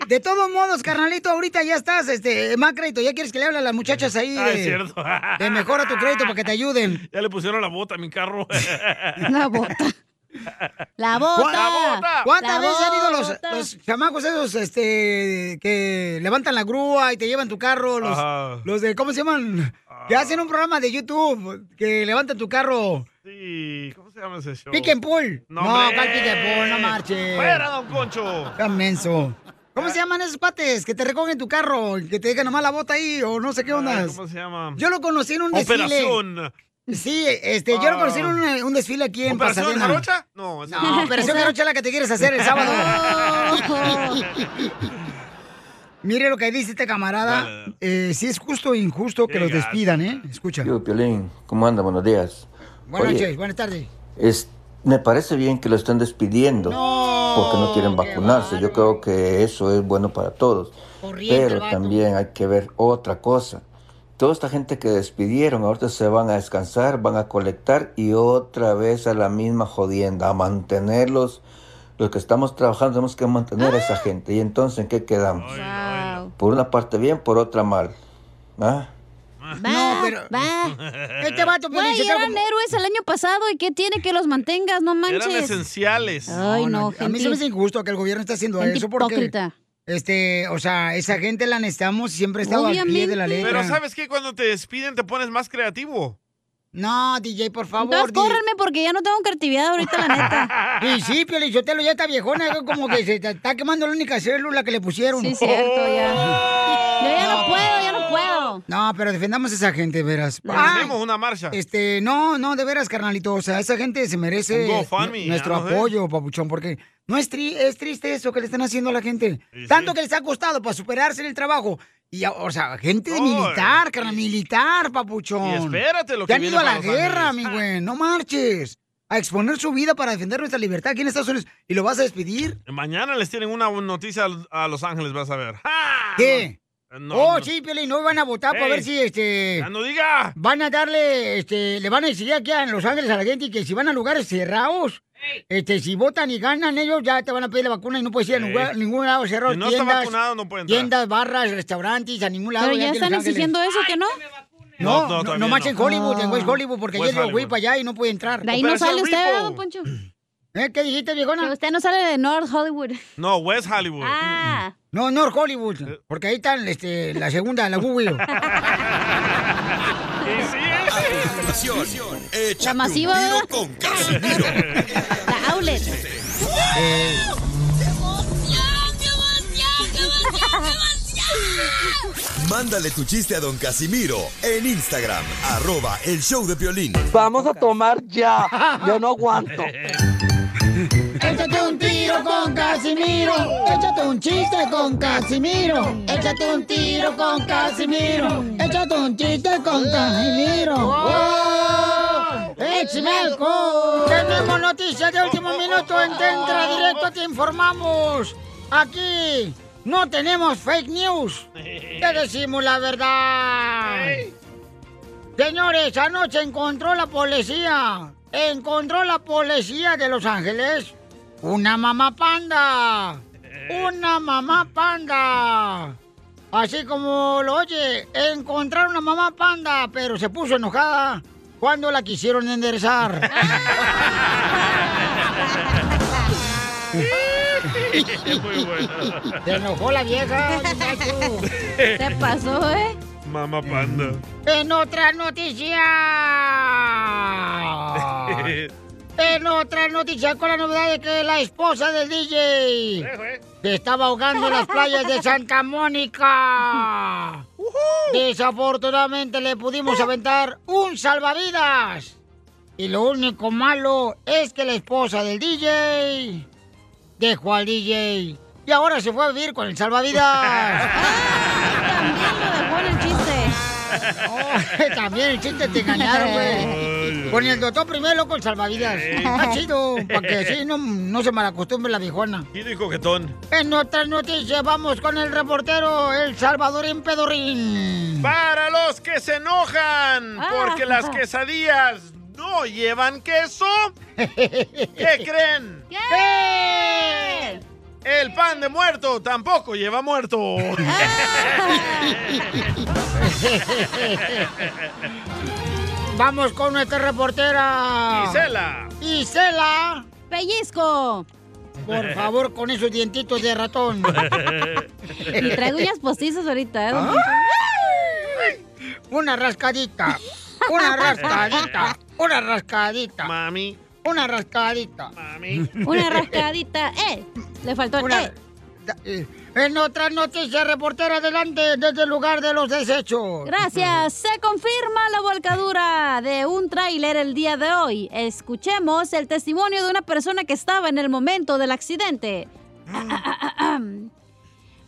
De todos modos, carnalito, ahorita ya estás, este, más crédito. Ya quieres que le hable a las muchachas ahí Ah, es de, cierto. de mejora tu crédito para que te ayuden. Ya le pusieron la bota a mi carro. La bota. La bota. ¿Cuá- ¿Cuántas La veces han ido los, bota. los chamacos esos este, que levantan la grúa y te llevan tu carro? Los, Ajá. los de, ¿cómo se llaman? Que hacen un programa de YouTube que levantan tu carro. Sí, ¿cómo se llama ese show? Pick and pull. No, No, hombre. ¿cuál pick and pull? No marches. ¡Fuera, don Concho! Está menso. ¿Cómo se llaman esos cuates que te recogen tu carro? y Que te dejan nomás la bota ahí o no sé qué onda. ¿Cómo se llama? Yo lo conocí en un desfile. Sí, este, yo lo conocí en un, un desfile aquí en ¿Operación Pasadena. Jarocha? No, esa No, Operación Jarocha es la que te quieres hacer el sábado. Mire lo que dice este camarada. Eh, si es justo o injusto que los despidan, ¿eh? Escucha. Yo, Piolín, ¿cómo anda? Buenos días. Buenas noches, buenas tardes. es, me parece bien que lo estén despidiendo porque no quieren vacunarse. Yo creo que eso es bueno para todos. Corriente Pero también hay que ver otra cosa. Toda esta gente que despidieron, ahorita se van a descansar, van a colectar y otra vez a la misma jodienda, a mantenerlos. Los que estamos trabajando tenemos que mantener a esa Ah. gente. ¿Y entonces en qué quedamos? Por una parte bien, por otra mal. ¿Ah? No, pero. Este vato, Güey, eran héroes el año pasado y qué tiene que los mantengas, no manches. Eran esenciales. Ay, no, A mí se me hace injusto que el gobierno esté haciendo gente eso porque. hipócrita. Este, o sea, esa gente la necesitamos y siempre ha estado al pie de la letra. Pero ¿sabes qué? Cuando te despiden te pones más creativo. No, DJ, por favor. Entonces DJ. córrenme porque ya no tengo creatividad ahorita, la neta. Y sí, Piolichotelo ya está viejona, como que se está quemando la única célula que le pusieron. Sí, cierto, ya. Yo ya no puedo, ya no pero defendamos a esa gente, veras. Hacemos una marcha. Este, no, no, de veras, carnalito. O sea, esa gente se merece nuestro ya sé. apoyo, papuchón, porque no es, tri- es triste eso que le están haciendo a la gente. Tanto que les ha costado para superarse en el trabajo. Y, ya, o sea, gente de militar, carnal, militar, papuchón. Y espérate lo que que han ido a la guerra, mi güey. No marches. A exponer su vida para defender nuestra libertad aquí en Estados Unidos. ¿Y lo vas a despedir? Mañana les tienen una noticia a- a Los Ángeles, vas a ver. ¿Qué? No, oh, no. sí, Piolín, no van a votar para ver si este. ¡Ya no diga! Van a darle, este, le van a decir aquí en Los Ángeles a la gente que si van a lugares cerrados, este, si votan y ganan ellos, ya te van a pedir la vacuna y no puedes ir a Ey. ningún lado cerrado. Si no está tiendas, vacunado, no puede entrar. Tiendas, barras, restaurantes, a ningún lado. Pero ya en están exigiendo eso, ¿que no? No, No, no, no, no. en Hollywood, en Ah. West Hollywood, porque West ayer yo fui para allá y no pude entrar. De ahí no sale usted, Ripo. ¿verdad, don Poncho? ¿Eh? ¿Qué dijiste, viejona? Que usted no sale de North Hollywood. No, West Hollywood. Ah. No, North Hollywood, porque ahí están este, la segunda, la Google. Acción. Échate La masiva, un tiro ¿verdad? con Casimiro. La outlet. Eh, Mándale tu chiste a don Casimiro en Instagram, arroba el show de violín. Vamos a tomar ya. Yo no aguanto. Tiro con Casimiro. Échate un chiste con Casimiro. Échate un tiro con Casimiro. Échate un chiste con Casimiro. ¡Wow! ¡Échame alcohol! Tenemos noticias de último minuto en Tentra Directo. Te informamos. Aquí no tenemos fake news. Te decimos la verdad. Señores, anoche encontró la policía. Encontró la policía de Los Ángeles. Una mamá panda. Una mamá panda. Así como lo oye, encontraron una mamá panda, pero se puso enojada cuando la quisieron enderezar. Muy bueno. Se enojó la vieja. Se pasó, ¿eh? Mamá panda. En otra noticia. En otra noticia con la novedad de que la esposa del DJ se estaba ahogando en las playas de Santa Mónica. Desafortunadamente le pudimos aventar un salvavidas. Y lo único malo es que la esposa del DJ dejó al DJ. Y ahora se fue a vivir con el salvavidas. También lo dejó en el chiste. Oh, también el chiste te engañaron, güey. Con el doctor primero con salvavidas. Está chido, para que así no, no se malacostumbre la viejona. Chido y coquetón. En otras noticias vamos con el reportero El Salvadorín Pedorín. Para los que se enojan porque las quesadillas no llevan queso, ¿qué creen? ¿Qué? El pan de muerto tampoco lleva muerto. Vamos con nuestra reportera. Isela. Isela. Pellizco. Por favor, con esos dientitos de ratón. Y traigo uñas postizas ahorita, ¿eh? Ah. Una rascadita. Una rascadita. Una rascadita. Mami. Una rascadita. Mami. Una rascadita. ¡Eh! Le faltó el Una- eh. Eh, En otras noticias, reportera, adelante desde el lugar de los desechos. Gracias. Se confirma la volcadura de un tráiler el día de hoy. Escuchemos el testimonio de una persona que estaba en el momento del accidente.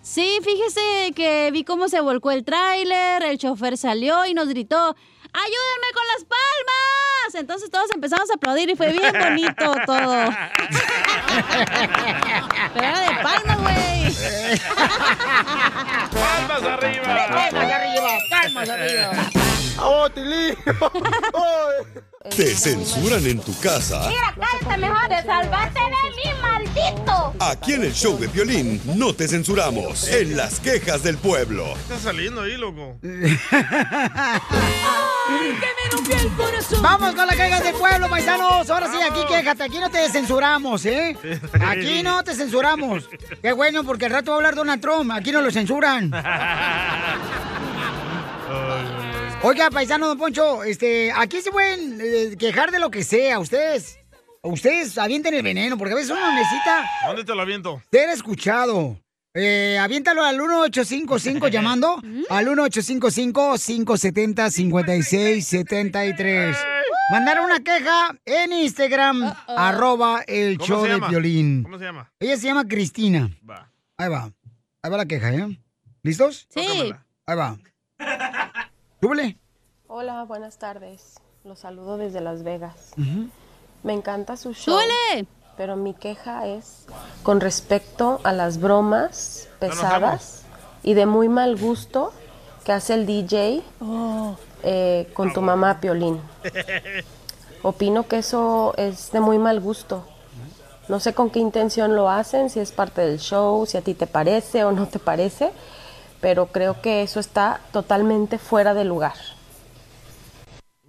Sí, fíjese que vi cómo se volcó el tráiler, el chofer salió y nos gritó, ¡ayúdenme con las palmas! Entonces todos empezamos a aplaudir y fue bien bonito todo. Pero era de palmas, güey. ¡Palmas arriba! ¡Palmas arriba! ¡Palmas arriba! ¡Oh, Tilín! ¿Te censuran en tu casa? cállate mejor, te salvaste de mí, maldito. Aquí en el show de violín no te censuramos. En las quejas del pueblo. Está saliendo ahí, loco. Vamos con la queja del pueblo, paisanos. Ahora sí, aquí quéjate, aquí no te censuramos, ¿eh? Aquí no te censuramos. Qué bueno, porque al rato va a hablar Donald Trump. Aquí no lo censuran. Oiga, paisano Don Poncho, este, aquí se pueden eh, quejar de lo que sea. Ustedes, ustedes avienten el veneno, porque a veces uno necesita ¿Dónde te lo aviento? ser escuchado. Eh, aviéntalo al 1855 llamando al 1855-570-5673. Mandar una queja en Instagram, arroba el ¿Cómo show de violín. ¿Cómo se llama? Ella se llama Cristina. Va. Ahí va. Ahí va la queja, ¿eh? ¿Listos? Sí. Ahí va. Súbele. Hola, buenas tardes. Los saludo desde Las Vegas. Me encanta su show. ¡Súbele! Pero mi queja es con respecto a las bromas pesadas y de muy mal gusto que hace el DJ eh, con tu mamá Piolín. Opino que eso es de muy mal gusto. No sé con qué intención lo hacen, si es parte del show, si a ti te parece o no te parece, pero creo que eso está totalmente fuera de lugar.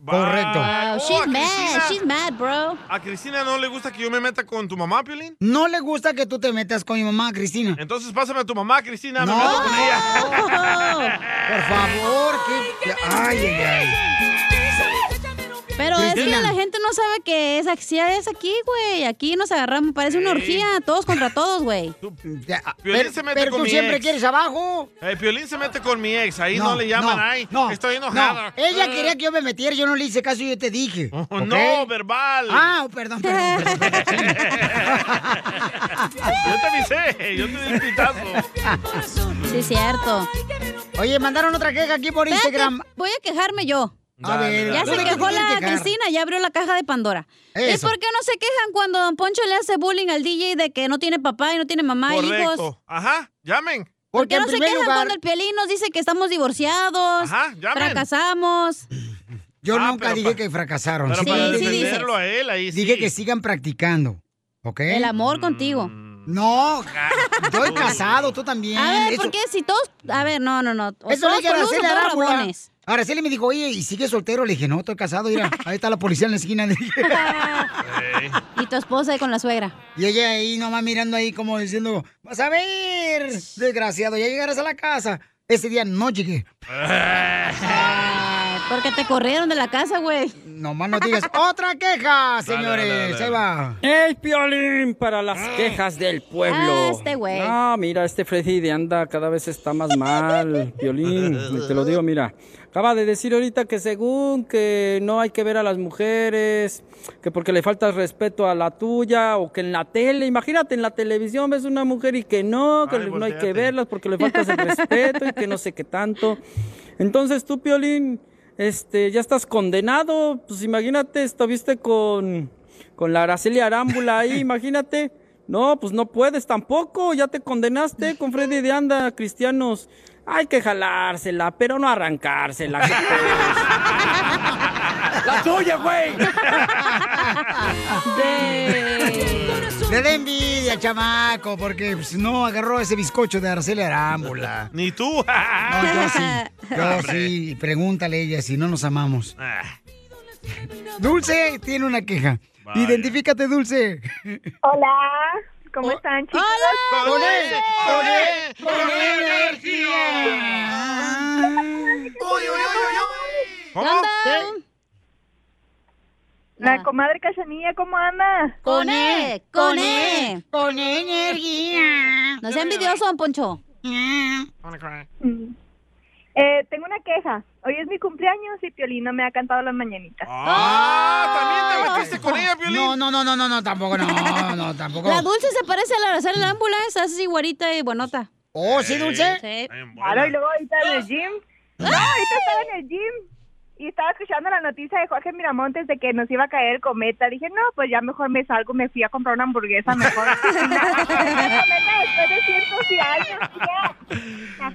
Correcto. Wow, she's mad, she's mad, bro. ¿A Cristina no le gusta que yo me meta con tu mamá, Piolín? No le gusta que tú te metas con mi mamá, Cristina. Entonces pásame a tu mamá, Cristina, me No. meto con ella. Por favor, que... Ay, ay, ay. Pero es que la gente no sabe que es así es aquí, güey. Aquí nos agarramos, parece una orgía, todos contra todos, güey. Piolín Pero, se mete pero con tú mi siempre ex. quieres abajo. Eh, Piolín se mete con mi ex, ahí no, le llaman, no, ay, no, estoy no. enojada. Ella quería que yo me metiera, yo no le hice caso y yo te dije. ¿ok? No, verbal. Ah, perdón, perdón. perdón. Yo te avisé, yo te di el pitazo. Sí, cierto. Oye, mandaron otra queja aquí por Espérate, Instagram. Voy a quejarme yo. A ver, Ya ¿tú se quejó la quejar? Cristina, ya abrió la caja de Pandora. ¿Y Eso. por qué no se quejan cuando Don Poncho le hace bullying al DJ de que no tiene papá y no tiene mamá y hijos? Correcto. Ajá, llamen. ¿Por Porque qué no se quejan lugar- cuando el Piolín nos dice que estamos divorciados, Ajá, llamen. fracasamos? Yo Ah, nunca dije pa- que fracasaron. Pero Sí, para sí dices. a él, ahí sí. Dije que sigan practicando. ¿Ok? El amor contigo. No, estoy casado, tú también. A ver, Eso- ¿por qué si todos... A ver, no, no, no. Eso le todos dije a peludos o Araceli me dijo, oye, ¿y sigue soltero? Le dije, no, estoy casado, mira, ahí está la policía en la esquina. Le dije. Y tu esposa ahí con la suegra. Y ella ahí nomás mirando ahí como diciendo, vas a ver, desgraciado, ya llegarás a la casa. Ese día no llegué. Ah, Porque te corrieron de la casa, güey. Nomás no digas otra queja, señores. dale, dale. Ahí va. ¡Ey, Piolín! Para las quejas del pueblo. Ah, este güey. Ah, mira, este Freddy de anda cada vez está más mal, Piolín. Te lo digo, mira. Acaba de decir ahorita que según que no hay que ver a las mujeres, que porque le falta respeto a la tuya, o que en la tele, imagínate, en la televisión ves una mujer y que no, que no hay que verlas porque le faltas el respeto y que no sé qué tanto. Entonces tú, Piolín, este, ya estás condenado, pues imagínate, estuviste con, con la Araceli Arámbula ahí, imagínate. No, pues no puedes tampoco, ya te condenaste con Freddy de Anda, cristianos. Hay que jalársela, pero no arrancársela. ¡La tuya, güey! Le da envidia, chamaco, porque pues, no agarró ese bizcocho de Araceli Arámbula. Ni tú. No, yo sí. Yo sí. Pregúntale a ella si no nos amamos. Dulce tiene una queja. Identifícate, Dulce. Hola, ¿cómo están, chicos? ¡Hola! ¡Con él! ¡Con él! ¡Con ¿Cómo? La comadre Cachanilla, ¿cómo anda? Con E, con E. Con energía. No sea envidioso, don Poncho. Mm. Eh, tengo una queja. Hoy es mi cumpleaños y Piolín me ha cantado las mañanitas. ¡Ah! ¿También te metiste con ella, Piolín? No, no, no, no, no, no, tampoco, no, no, tampoco. La dulce se parece a la Araceli es así güerita y buenota. Oh, ¿sí, Dulce? Sí. Claro, y luego ahorita en el gym. No, ahorita estaba en el gym. Y estaba escuchando la noticia de Jorge Miramontes de que nos iba a caer el cometa. Dije, no, pues ya mejor me salgo, me fui a comprar una hamburguesa mejor. Después de cientos de años.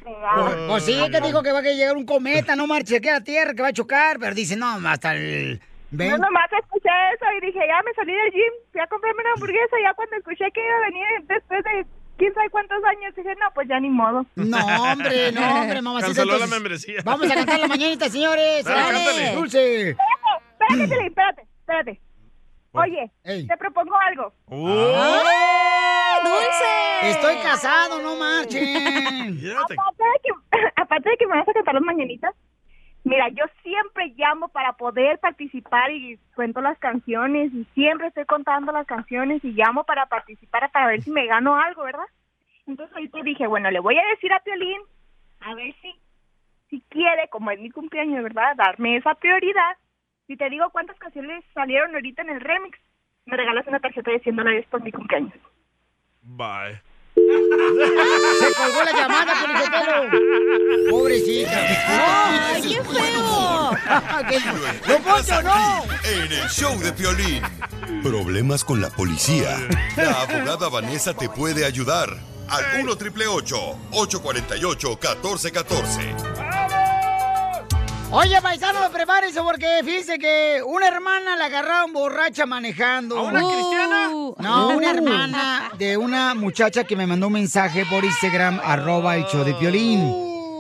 Pues, pues sí, que dijo que va a llegar un cometa, no marche aquí a la Tierra, que va a chocar, pero dice, no, hasta el... Ven- nomás escuché eso y dije, ya me salí del gym, fui a comprarme una hamburguesa ya cuando escuché que iba a venir después de quién sabe cuántos años, dije, no, pues ya ni modo. No, hombre, no, hombre, mamacita. Canceló la membresía. Vamos a cantar la mañanita, señores. Dale, Dale, cántale. Dulce. Espérate, Piolín, espérate, espérate. Oye, te propongo algo. ¡Ay, dulce! Estoy casado, no marchen. Aparte de, que, aparte de que me vas a cantar las mañanitas, mira, yo siempre llamo para poder participar y cuento las canciones y siempre estoy contando las canciones y llamo para participar para ver si me gano algo, ¿verdad? Entonces ahorita dije, bueno, le voy a decir a Piolín a ver si, si quiere, como es mi cumpleaños, ¿verdad? Darme esa prioridad. Si te digo cuántas canciones salieron ahorita en el remix, me regalas una tarjeta de 100 dólares por mi cumpleaños. Bye. Se colgó la llamada, Felicitelo. Pobrecita. ¡Ay, qué feo! ¡No, Poncho, no! En el show de Piolín. Problemas con la policía. La abogada Vanessa te puede ayudar. Al 1 triple 848 1414. Oye, paisano, prepárense porque fíjense que una hermana la agarraron borracha manejando. ¿A una cristiana? No, Uh. una hermana de una muchacha que me mandó un mensaje por Instagram, arroba el show de Piolín.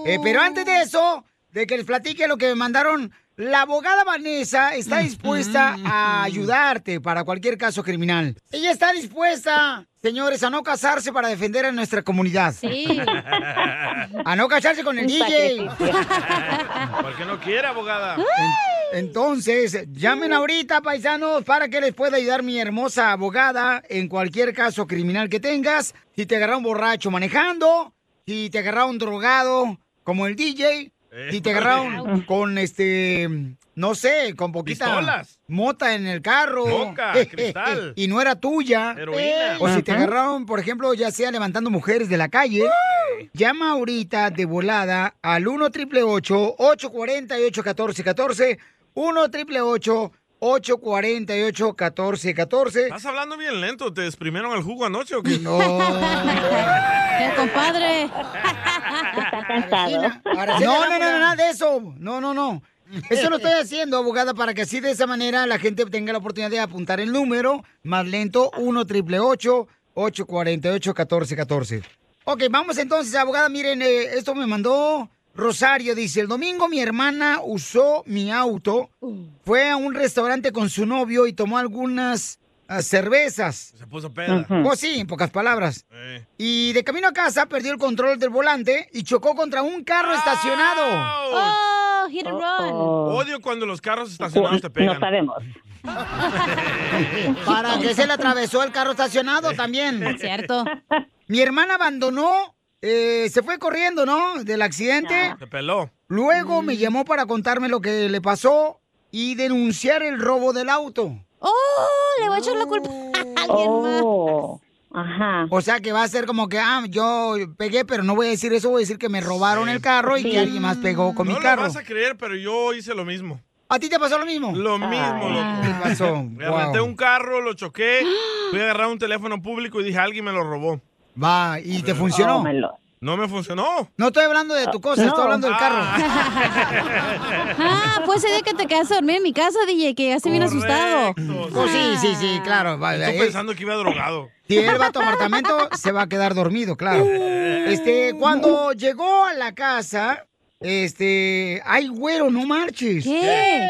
Eh, pero antes de eso, de que les platique lo que me mandaron, la abogada Vanessa está dispuesta a ayudarte para cualquier caso criminal. Ella está dispuesta, señores, a no casarse para defender a nuestra comunidad. Sí. A no casarse con el DJ. Porque no quiere, abogada. Entonces, llamen ahorita, paisanos, para que les pueda ayudar mi hermosa abogada en cualquier caso criminal que tengas. Si te agarraron borracho manejando, si te agarraron drogado, como el DJ, si te agarraron con este, no sé, con poquita Pistolas. mota en el carro. Coca, cristal. Y no era tuya. Heroína. O si te agarraron, por ejemplo, ya sea levantando mujeres de la calle. Llama ahorita de volada al 1 888 848 1414 1 888 848 1414 ¿Estás hablando bien lento? ¿Te exprimieron el jugo anoche o qué? No. ¡El compadre! Cansado. No, no, no, no, nada de eso. No, no, no. Eso lo estoy haciendo, abogada, para que así de esa manera la gente tenga la oportunidad de apuntar el número más lento 1 888 848 1414 Ok, vamos entonces, abogada. Miren, eh, esto me mandó Rosario. Dice, el domingo mi hermana usó mi auto, fue a un restaurante con su novio y tomó algunas cervezas. Se puso peda. Pues sí, en pocas palabras. Eh. Y de camino a casa perdió el control del volante y chocó contra un carro estacionado. hit and run. Odio cuando los carros estacionados te pegan. sabemos. ¿Para qué se le atravesó el carro estacionado también? Cierto. Mi hermana abandonó, eh, se fue corriendo, ¿no? Del accidente. Te peló. Luego me llamó para contarme lo que le pasó y denunciar el robo del auto. ¡Oh! Le voy a echar la culpa a alguien más. Oh, Ajá. O sea que va a ser como que, ah, yo pegué, pero no voy a decir eso, voy a decir que me robaron el carro y que alguien más pegó con no mi lo carro. vas a creer, pero yo hice lo mismo. ¿A ti te pasó lo mismo? Lo mismo, loco. ¿Qué pasó? Me Wow. renté un carro, lo choqué, fui a agarrar un teléfono público y dije, alguien me lo robó. Va, ¿y te funcionó? No me funcionó. No estoy hablando de tu cosa, estoy hablando del carro. Ah, fue ese día que te quedaste a dormir en mi casa, DJ, que llegaste bien asustado. Oh, sí, sí, sí, claro. va, Estoy es- pensando que iba drogado. Si él va a tu apartamento, se va a quedar dormido, claro. Este, cuando llegó a la casa, este, ay, güero, no marches. ¿Qué?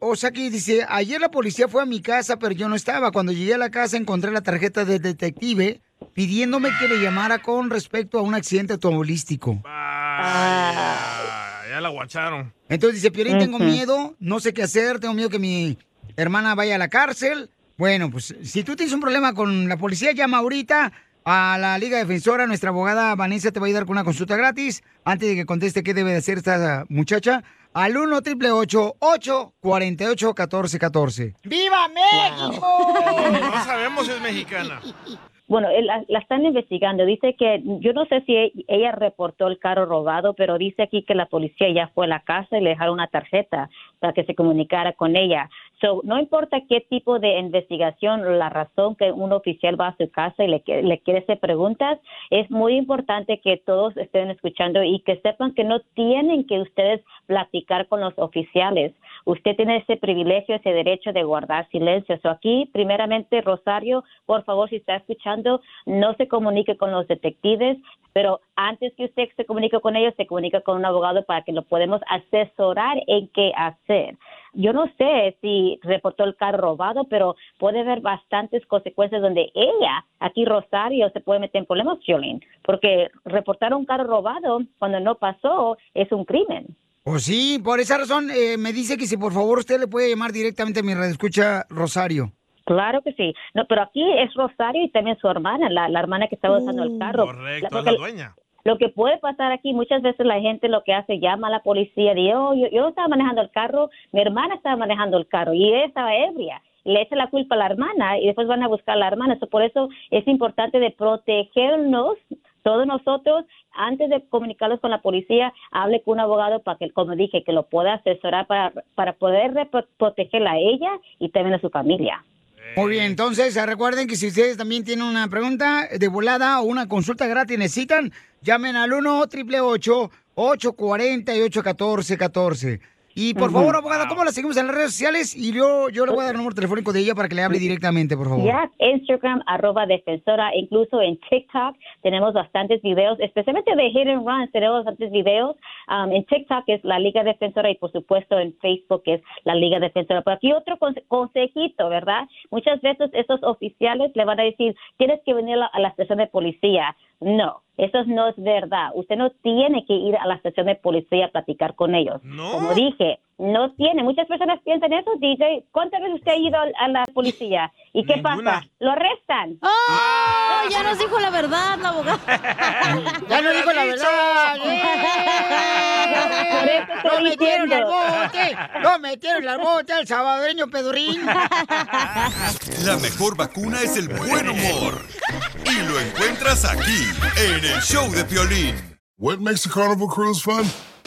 O sea que dice, ayer la policía fue a mi casa, pero yo no estaba. Cuando llegué a la casa encontré la tarjeta del detective pidiéndome que le llamara con respecto a un accidente automovilístico. Ah, ya la guacharon. Entonces dice, Piolín, tengo miedo, no sé qué hacer, tengo miedo que mi hermana vaya a la cárcel. Bueno, pues si tú tienes un problema con la policía, llama ahorita a la Liga Defensora. Nuestra abogada Vanessa te va a ayudar con una consulta gratis. Antes de que conteste qué debe de hacer esta muchacha, al 1 888 848 1414 ¡Viva México! No sabemos si es mexicana. Bueno, la, la están investigando. Dice que, yo no sé si e- ella reportó el carro robado, pero dice aquí que la policía ya fue a la casa y le dejaron una tarjeta para que se comunicara con ella. So, no importa qué tipo de investigación, la razón que un oficial va a su casa y le, le quiere hacer preguntas, es muy importante que todos estén escuchando y que sepan que no tienen que ustedes platicar con los oficiales. Usted tiene ese privilegio, ese derecho de guardar silencio. So, aquí, primeramente, Rosario, por favor, si está escuchando, no se comunique con los detectives, pero antes que usted se comunique con ellos, se comunica con un abogado para que lo podemos asesorar en qué hacer. Yo no sé si reportó el carro robado, pero puede haber bastantes consecuencias donde ella, aquí Rosario, se puede meter en problemas, Jolene, porque reportar un carro robado cuando no pasó es un crimen. Pues sí, por esa razón eh, me dice que si por favor usted le puede llamar directamente a mi red escucha Rosario. Claro que sí. No, pero aquí es Rosario y también su hermana, la, la hermana que estaba usando el carro. Correcto, La- es la dueña. Lo que puede pasar aquí, muchas veces la gente lo que hace, llama a la policía, dice, oh, yo, yo estaba manejando el carro, mi hermana estaba manejando el carro y ella estaba ebria. Le echa la culpa a la hermana y después van a buscar a la hermana. So, por eso es importante de protegernos, todos nosotros, antes de comunicarlos con la policía, hable con un abogado para que, como dije, que lo pueda asesorar para, para poder protegerla a ella y también a su familia. Muy bien, entonces recuerden que si ustedes también tienen una pregunta de volada o una consulta gratis necesitan, llamen al 1 888 848 1414 Y por Ujú. favor, abogada, ¿cómo la seguimos en las redes sociales? Y yo, yo le voy a dar el número telefónico de ella para que le hable directamente, por favor. Ya, Instagram, arroba defensora, incluso en TikTok tenemos bastantes videos, especialmente de Hit and Runs, tenemos bastantes videos. Um, en TikTok es la Liga Defensora y por supuesto en Facebook es la Liga Defensora. Pero aquí otro conse- consejito, ¿verdad? Muchas veces esos oficiales le van a decir, tienes que venir a la, a la estación de policía. No, eso no es verdad. Usted no tiene que ir a la estación de policía a platicar con ellos. Como dije, no tiene. Muchas personas piensan eso, DJ. ¿Cuántas veces usted ha ido a la policía? ¿Y qué pasa? Lo arrestan. ¡Oh! Ya nos dijo la verdad, la abogada. Ya nos dijo la verdad. Por eso ¡Lo metieron al bote! ¡Lo metieron al bote al salvadoreño pedorrín! La mejor vacuna es el buen humor. Y lo encuentras aquí, en el show de Piolín. What makes a carnival cruise fun?